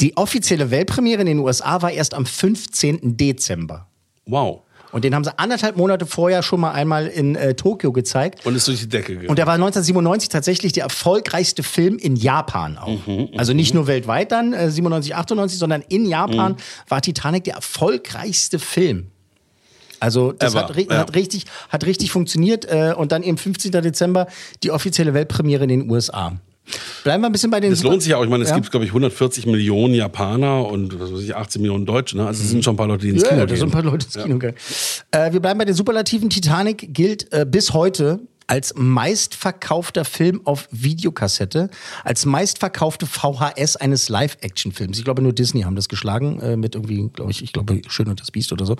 Die offizielle Weltpremiere in den USA war erst am 15. Dezember. Wow. Und den haben sie anderthalb Monate vorher schon mal einmal in äh, Tokio gezeigt. Und ist durch die Decke gegangen. Und der war 1997 tatsächlich der erfolgreichste Film in Japan auch. also nicht nur weltweit dann, äh, 97, 98, sondern in Japan war Titanic der erfolgreichste Film. Also das Ever, hat, ri- ja. hat, richtig, hat richtig funktioniert. Äh, und dann eben 15. Dezember die offizielle Weltpremiere in den USA. Bleiben wir ein bisschen bei den Das lohnt sich ja auch. Ich meine, es Ja. gibt, glaube ich, 140 Millionen Japaner und was weiß ich, 18 Millionen Deutsche. Ne? Also es sind schon ein paar Leute, die ins Ja, Kino ja, gehen. sind ein paar Leute ins Kino gegangen. Äh, wir bleiben bei den Superlativen. Titanic gilt äh, bis heute als meistverkaufter Film auf Videokassette, als meistverkaufte VHS eines Live-Action-Films. Ich glaube, nur Disney haben das geschlagen, äh, mit irgendwie, glaube ich, ich glaube, Schön und das Biest oder so.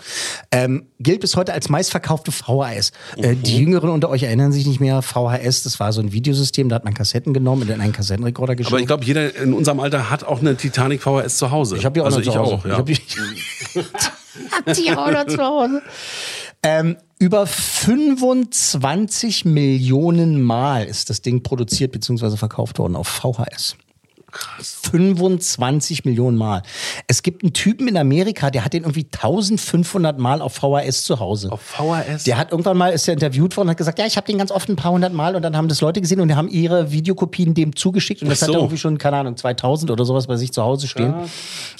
Ähm, gilt bis heute als meistverkaufte VHS. Äh, Mhm. die Jüngeren unter euch erinnern sich nicht mehr. VHS, das war so ein Videosystem, da hat man Kassetten genommen und in einen Kassettenrekorder geschoben. Aber ich glaube, jeder in unserem Alter hat auch eine Titanic VHS zu Hause. Ich habe die auch also noch zu ich Hause. auch, ja. Ich hab die, hab die auch noch zu Hause. Ähm, über 25 Millionen Mal ist das Ding produziert bzw. verkauft worden auf VHS. Krass. 25 Millionen Mal. Es gibt einen Typen in Amerika, der hat den irgendwie 1500 Mal auf VHS zu Hause. Auf VHS? Der hat irgendwann mal, ist der interviewt worden und hat gesagt, ja, ich habe den ganz oft ein paar hundert Mal und dann haben das Leute gesehen und die haben ihre Videokopien dem zugeschickt und das Ach hat er so. irgendwie schon, keine Ahnung, 2000 oder sowas bei sich zu Hause stehen.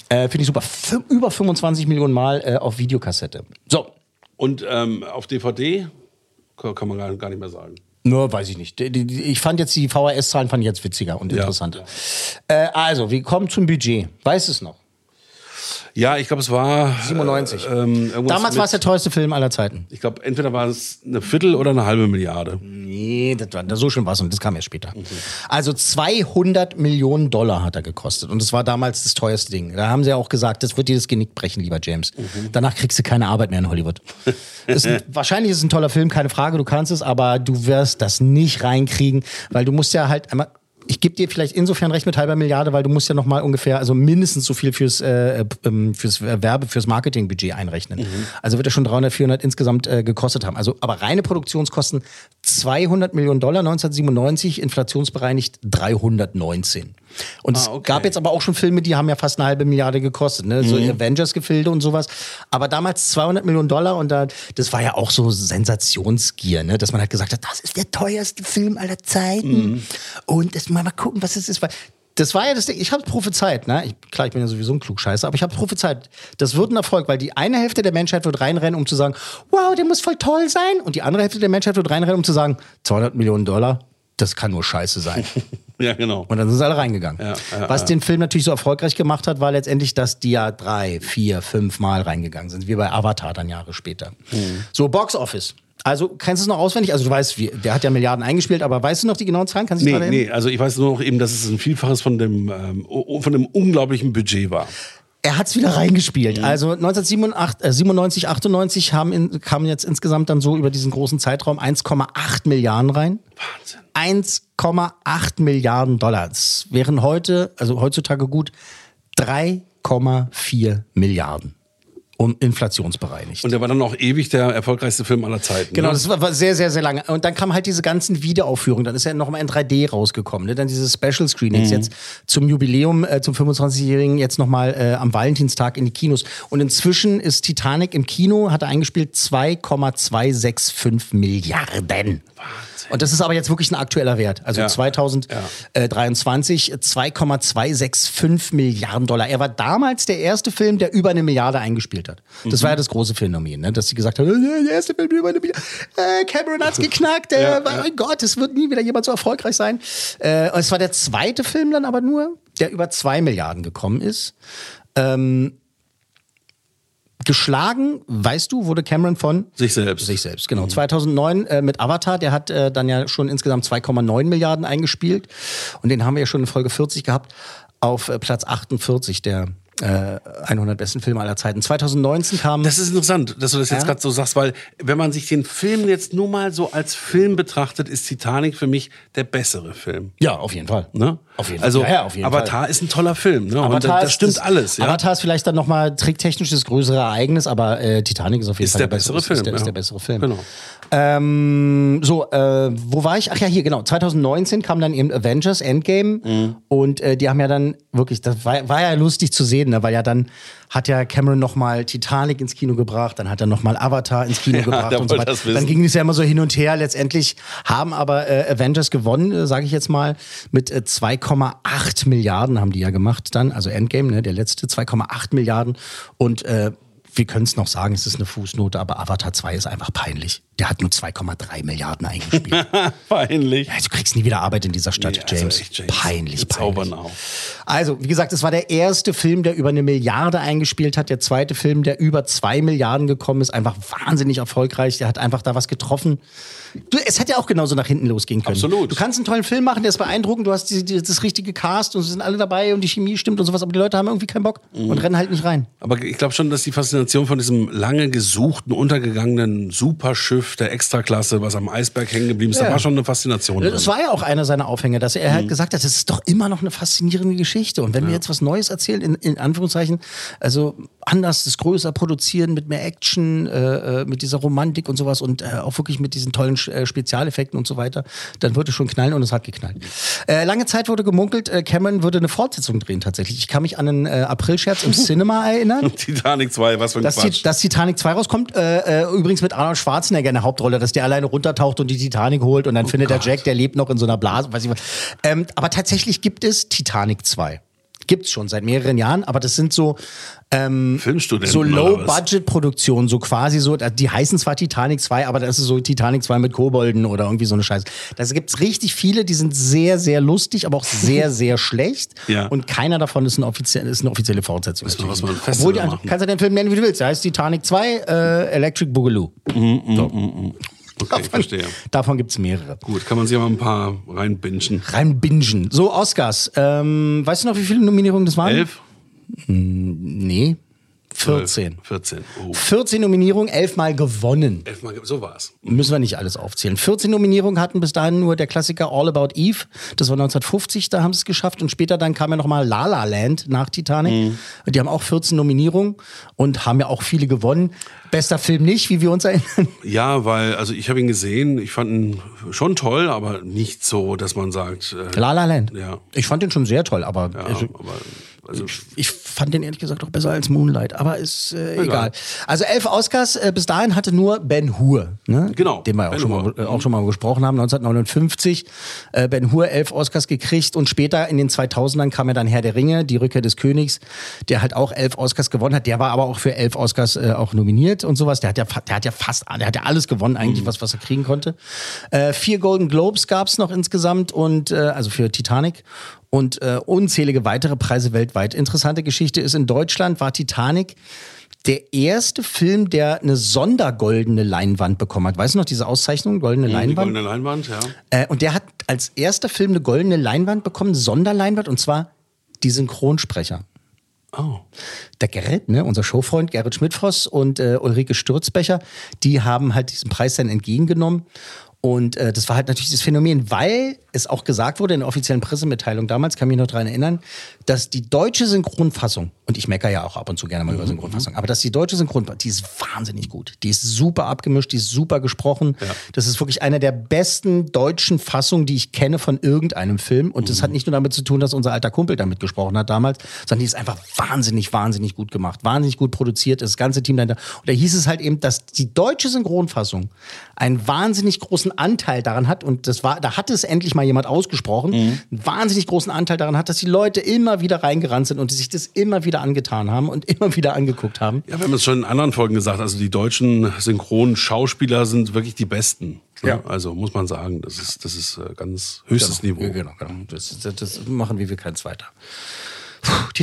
Äh, Finde ich super. Fü- über 25 Millionen Mal äh, auf Videokassette. So. Und ähm, auf DVD kann man gar, gar nicht mehr sagen. Nur weiß ich nicht. Ich fand jetzt die VHS-Zahlen fand ich jetzt witziger und Ja. interessanter. Äh, also, wir kommen zum Budget. Weiß es noch? Ja, ich glaube, es war 97. Ähm, irgendwas Damals war es der teuerste Film aller Zeiten. Ich glaube, entweder war es eine Viertel oder eine halbe Milliarde. Nee, das war, so schön war es und das kam erst später. Also 200 Millionen Dollar hat er gekostet und das war damals das teuerste Ding. Da haben sie ja auch gesagt, das wird dir das Genick brechen, lieber James. Danach kriegst du keine Arbeit mehr in Hollywood. ist ein, wahrscheinlich ist es ein toller Film, keine Frage, du kannst es, aber du wirst das nicht reinkriegen, weil du musst ja halt einmal ich gebe dir vielleicht insofern recht mit halber Milliarde, weil du musst ja noch mal ungefähr, also mindestens so viel fürs, äh, ähm, fürs Werbe, fürs Marketingbudget einrechnen. Also wird er schon 300, 400 insgesamt äh, gekostet haben. Also, aber reine Produktionskosten 200 Millionen Dollar 1997, inflationsbereinigt 319. Und es Ah, okay. gab jetzt aber auch schon Filme, die haben ja fast eine halbe Milliarde gekostet, ne? so Avengers-Gefilde und sowas. Aber damals 200 Millionen Dollar und da, das war ja auch so Sensationsgier, ne? dass man halt gesagt hat, das ist der teuerste Film aller Zeiten. Und das mal, mal gucken, was es ist. Weil das war ja das Ding, ich habe prophezeit, ne? Ich, klar, ich bin ja sowieso ein Klugscheißer, aber ich habe prophezeit, das wird ein Erfolg, weil die eine Hälfte der Menschheit wird reinrennen, um zu sagen, wow, der muss voll toll sein. Und die andere Hälfte der Menschheit wird reinrennen, um zu sagen, 200 Millionen Dollar, das kann nur scheiße sein. Ja, genau. Und dann sind sie alle reingegangen. Ja, ja, Was ja. den Film natürlich so erfolgreich gemacht hat, war letztendlich, dass die ja drei, vier, fünf Mal reingegangen sind, wie bei Avatar dann Jahre später. Mhm. So, Box Office. Also, kennst du es noch auswendig? Also, du weißt, wie, der hat ja Milliarden eingespielt, aber weißt du noch die genauen Zahlen? Kannst du Nee, nee, also ich weiß nur noch eben, dass es ein Vielfaches von dem, ähm, von dem unglaublichen Budget war. Er hat es wieder reingespielt. Mhm. Also 1997, äh, 97, 98 haben in, kamen jetzt insgesamt dann so über diesen großen Zeitraum 1,8 Milliarden rein. Wahnsinn. 1,8 Milliarden Dollar. Das wären heute, also heutzutage gut, 3,4 Milliarden. Und inflationsbereinigt. Und der war dann auch ewig der erfolgreichste Film aller Zeiten. Genau, ne? das war, war sehr, sehr, sehr lange. Und dann kamen halt diese ganzen Wiederaufführungen. Dann ist er nochmal in 3D rausgekommen. Ne? Dann diese Special Screenings Mhm. jetzt zum Jubiläum, äh, zum 25-Jährigen, jetzt nochmal äh, am Valentinstag in die Kinos. Und inzwischen ist Titanic im Kino, hat er eingespielt 2,265 Milliarden. Und das ist aber jetzt wirklich ein aktueller Wert. Also Ja. 2023 2,265 Milliarden Dollar. Er war damals der erste Film, der über eine Milliarde eingespielt hat. Das Mhm. war ja das große Phänomen, ne? dass sie gesagt haben, äh, der erste Film über eine Milliarde. Äh, Cameron hat's geknackt. Äh, Ja, mein Gott, es wird nie wieder jemand so erfolgreich sein. Äh, und es war der zweite Film dann aber nur, der über zwei Milliarden gekommen ist. Ähm, geschlagen, weißt du, wurde Cameron von Sich selbst. sich selbst, genau. 2009 äh, mit Avatar, der hat äh, dann ja schon insgesamt 2,9 Milliarden eingespielt. Und den haben wir ja schon in Folge 40 gehabt, auf äh, Platz 48 der äh, 100 besten Filme aller Zeiten. 2019 kam... Das ist interessant, dass du das jetzt Ja? gerade so sagst, weil wenn man sich den Film jetzt nur mal so als Film betrachtet, ist Titanic für mich der bessere Film. ja, auf jeden Fall. Ne? Auf jeden Fall. Also Ja, ja, auf jeden Avatar ist ein toller Film. Ne? Und das, das ist stimmt das- alles. Ja? Avatar ist vielleicht dann nochmal tricktechnisch das größere Ereignis, aber äh, Titanic ist auf jeden Ist Fall der bessere ist, Film, Ist der, ist ja. der bessere Film. Genau. Ähm, so, äh, wo war ich? Ach ja, hier, genau. 2019 kam dann eben Avengers Endgame Mhm. und äh, die haben ja dann wirklich, das war, war ja lustig zu sehen, ne? weil ja dann hat ja Cameron nochmal Titanic ins Kino gebracht, dann hat er nochmal Avatar ins Kino Ja, gebracht und so weiter. Dann ging es ja immer so hin und her. Letztendlich haben aber äh, Avengers gewonnen, äh, sage ich jetzt mal, mit äh, 2,8 Milliarden haben die ja gemacht dann, also Endgame, ne, der letzte 2,8 Milliarden und äh, wir können es noch sagen, es ist eine Fußnote, aber Avatar 2 ist einfach peinlich. Der hat nur 2,3 Milliarden eingespielt. Peinlich. Ja, du kriegst nie wieder Arbeit in dieser Stadt, Nee, also James. echt, James. Peinlich, Wir peinlich. Also, wie gesagt, es war der erste Film, der über eine Milliarde eingespielt hat. Der zweite Film, der über zwei Milliarden gekommen ist. Einfach wahnsinnig erfolgreich. Der hat einfach da was getroffen. Du, es hätte ja auch genauso nach hinten losgehen können. Absolut. Du kannst einen tollen Film machen, der ist beeindruckend. Du hast die, die, das richtige Cast und es sind alle dabei und die Chemie stimmt und sowas. Aber die Leute haben irgendwie keinen Bock Mhm. und rennen halt nicht rein. Aber ich glaube schon, dass die Faszination von diesem lange gesuchten, untergegangenen Superschiff der Extraklasse, was am Eisberg hängen geblieben ist, da Ja. war schon eine Faszination. Das drin. war ja auch einer seiner Aufhänger, dass er halt Mhm. gesagt hat, das ist doch immer noch eine faszinierende Geschichte. Und wenn wir jetzt was Neues erzählen, in, in Anführungszeichen, also anders, das größer produzieren, mit mehr Action, äh, äh, mit dieser Romantik und sowas und äh, auch wirklich mit diesen tollen äh, Spezialeffekten und so weiter, dann würde es schon knallen und es hat geknallt. Äh, lange Zeit wurde gemunkelt, äh, Cameron würde eine Fortsetzung drehen tatsächlich. Ich kann mich an einen äh, Aprilscherz im Cinema erinnern. Titanic 2, was für ein Dass, Quatsch. dass Titanic 2 rauskommt, äh, äh, übrigens mit Arnold Schwarzenegger in der Hauptrolle, dass der alleine runtertaucht und die Titanic holt und dann Oh findet der Jack, der lebt noch in so einer Blase, weiß ich was. Ähm, aber tatsächlich gibt es Titanic 2. Gibt's schon seit mehreren Jahren, aber das sind so ähm, so? Low-Budget-Produktionen, so quasi so, die heißen zwar Titanic 2, aber das ist so Titanic 2 mit Kobolden oder irgendwie so eine Scheiße. Da gibt's richtig viele, die sind sehr, sehr lustig, aber auch sehr, sehr schlecht. Ja. Und keiner davon ist eine offizielle, ist eine offizielle Fortsetzung. Wir was mal ein Obwohl, die, kannst du den Film nennen, wie du willst. Der heißt Titanic 2, äh, Electric Boogaloo. Okay, verstehe. Davon gibt's mehrere. Gut, kann man sich mal ein paar reinbingen. Rein bingen. So, Oscars. Ähm, weißt du noch, wie viele Nominierungen das waren? Elf? Nee. 14. 14. Oh. 14 Nominierungen, elfmal gewonnen. Elfmal, so war's. Müssen wir nicht alles aufzählen. 14 Nominierungen hatten bis dahin nur der Klassiker All About Eve. Das war 1950, da haben sie es geschafft. Und später dann kam ja nochmal La La Land nach Titanic. Und Die haben auch 14 Nominierungen und haben ja auch viele gewonnen. Bester Film nicht, wie wir uns erinnern. Ja, weil, also ich habe ihn gesehen, ich fand ihn schon toll, aber nicht so, dass man sagt, äh, La La Land. Ja. Ich fand den schon sehr toll, aber ja, also, aber also, ich fand den ehrlich gesagt auch besser als Moonlight. Aber ist äh, egal. Also elf Oscars. Äh, bis dahin hatte nur Ben Hur, ne? Genau, den wir auch Ben schon, Hur. mal, äh, auch schon mal gesprochen haben, 1959. Äh, ben Hur elf Oscars gekriegt und später in den 2000ern kam ja dann Herr der Ringe, die Rückkehr des Königs, der halt auch elf Oscars gewonnen hat. Der war aber auch für elf Oscars äh, auch nominiert und sowas. Der hat ja, der hat ja fast, der hat ja alles gewonnen eigentlich, was was er kriegen konnte. Äh, vier Golden Globes gab's noch insgesamt und äh, also für Titanic und äh, unzählige weitere Preise weltweit. Interessante Geschichte ist, in Deutschland war Titanic der erste Film, der eine sondergoldene Leinwand bekommen hat. Weißt du noch, diese Auszeichnung, goldene die Leinwand? goldene Leinwand, ja. Äh, und der hat als erster Film eine goldene Leinwand bekommen, Sonderleinwand, und zwar die Synchronsprecher. Oh. Der Gerrit, ne, unser Showfreund Gerrit Schmidtfoss und äh, Ulrike Sturzbecher, die haben halt diesen Preis dann entgegengenommen. Und äh, das war halt natürlich das Phänomen, weil es auch gesagt wurde in der offiziellen Pressemitteilung damals, kann mich noch daran erinnern, dass die deutsche Synchronfassung, und ich meckere ja auch ab und zu gerne mal über Synchronfassung, aber dass die deutsche Synchronfassung, die ist wahnsinnig gut. Die ist super abgemischt, die ist super gesprochen. Das ist wirklich eine der besten deutschen Fassungen, die ich kenne von irgendeinem Film. Und das hat nicht nur damit zu tun, dass unser alter Kumpel damit gesprochen hat damals, sondern die ist einfach wahnsinnig, wahnsinnig gut gemacht, wahnsinnig gut produziert, das ganze Team dahinter. Und da hieß es halt eben, dass die deutsche Synchronfassung einen wahnsinnig großen Anteil daran hat, und das war, da hat es endlich mal jemand ausgesprochen, einen wahnsinnig großen Anteil daran hat, dass die Leute immer wieder reingerannt sind und sich das immer wieder angetan haben und immer wieder angeguckt haben. Ja, wir haben es schon in anderen Folgen gesagt, also die deutschen synchronen Schauspieler sind wirklich die besten. ne? Ja. Also muss man sagen, das ist, das ist äh, ganz höchstes genau, Niveau. Genau, genau. Das, das, das machen wir wie kein zweiter.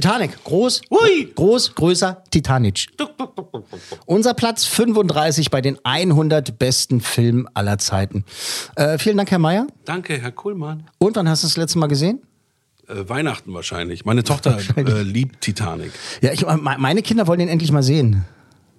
Titanic, groß, Ui. groß, größer, Titanic. Unser Platz 35 bei den 100 besten Filmen aller Zeiten. Äh, vielen Dank, Herr Mayer. Danke, Herr Kuhlmann. Und wann hast du das letzte Mal gesehen? Äh, Weihnachten wahrscheinlich. Meine Tochter äh, liebt Titanic. Ja, ich, me- meine Kinder wollen den endlich mal sehen.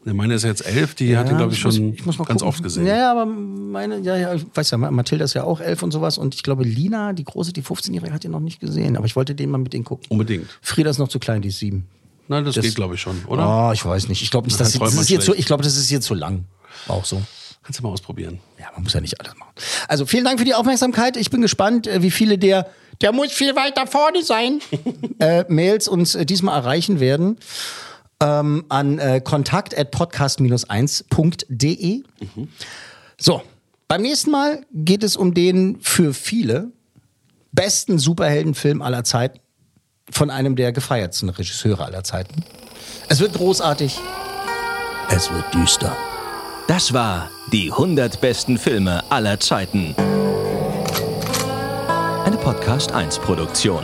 Ne, Meine ist jetzt elf, die hat ihn, glaube ich, schon mal ganz gucken. oft gesehen. Ja, ja, aber meine, ja, ja, ich weiß ja, Mathilda ist ja auch elf und sowas. Und ich glaube, Lina, die große, die 15-Jährige, hat ihn noch nicht gesehen. Aber ich wollte den mal mit denen gucken. Unbedingt. Frieda ist noch zu klein, die ist sieben. Nein, das, Das- geht, glaube ich, schon, oder? Oh, ich weiß nicht. Ich glaube nicht, das, man ist jetzt ich glaube, das ist jetzt zu lang. Auch so. Kannst du mal ausprobieren. Ja, man muss ja nicht alles machen. Also vielen Dank für die Aufmerksamkeit. Ich bin gespannt, äh, wie viele der, der muss viel weiter vorne sein, äh, Mails uns äh, diesmal erreichen werden. Ähm, an äh, kontakt at podcast-1.de. So, beim nächsten Mal geht es um den für viele besten Superheldenfilm aller Zeiten von einem der gefeiertsten Regisseure aller Zeiten. Es wird großartig. Es wird düster. Das war die 100 besten Filme aller Zeiten. Eine Podcast 1 Produktion.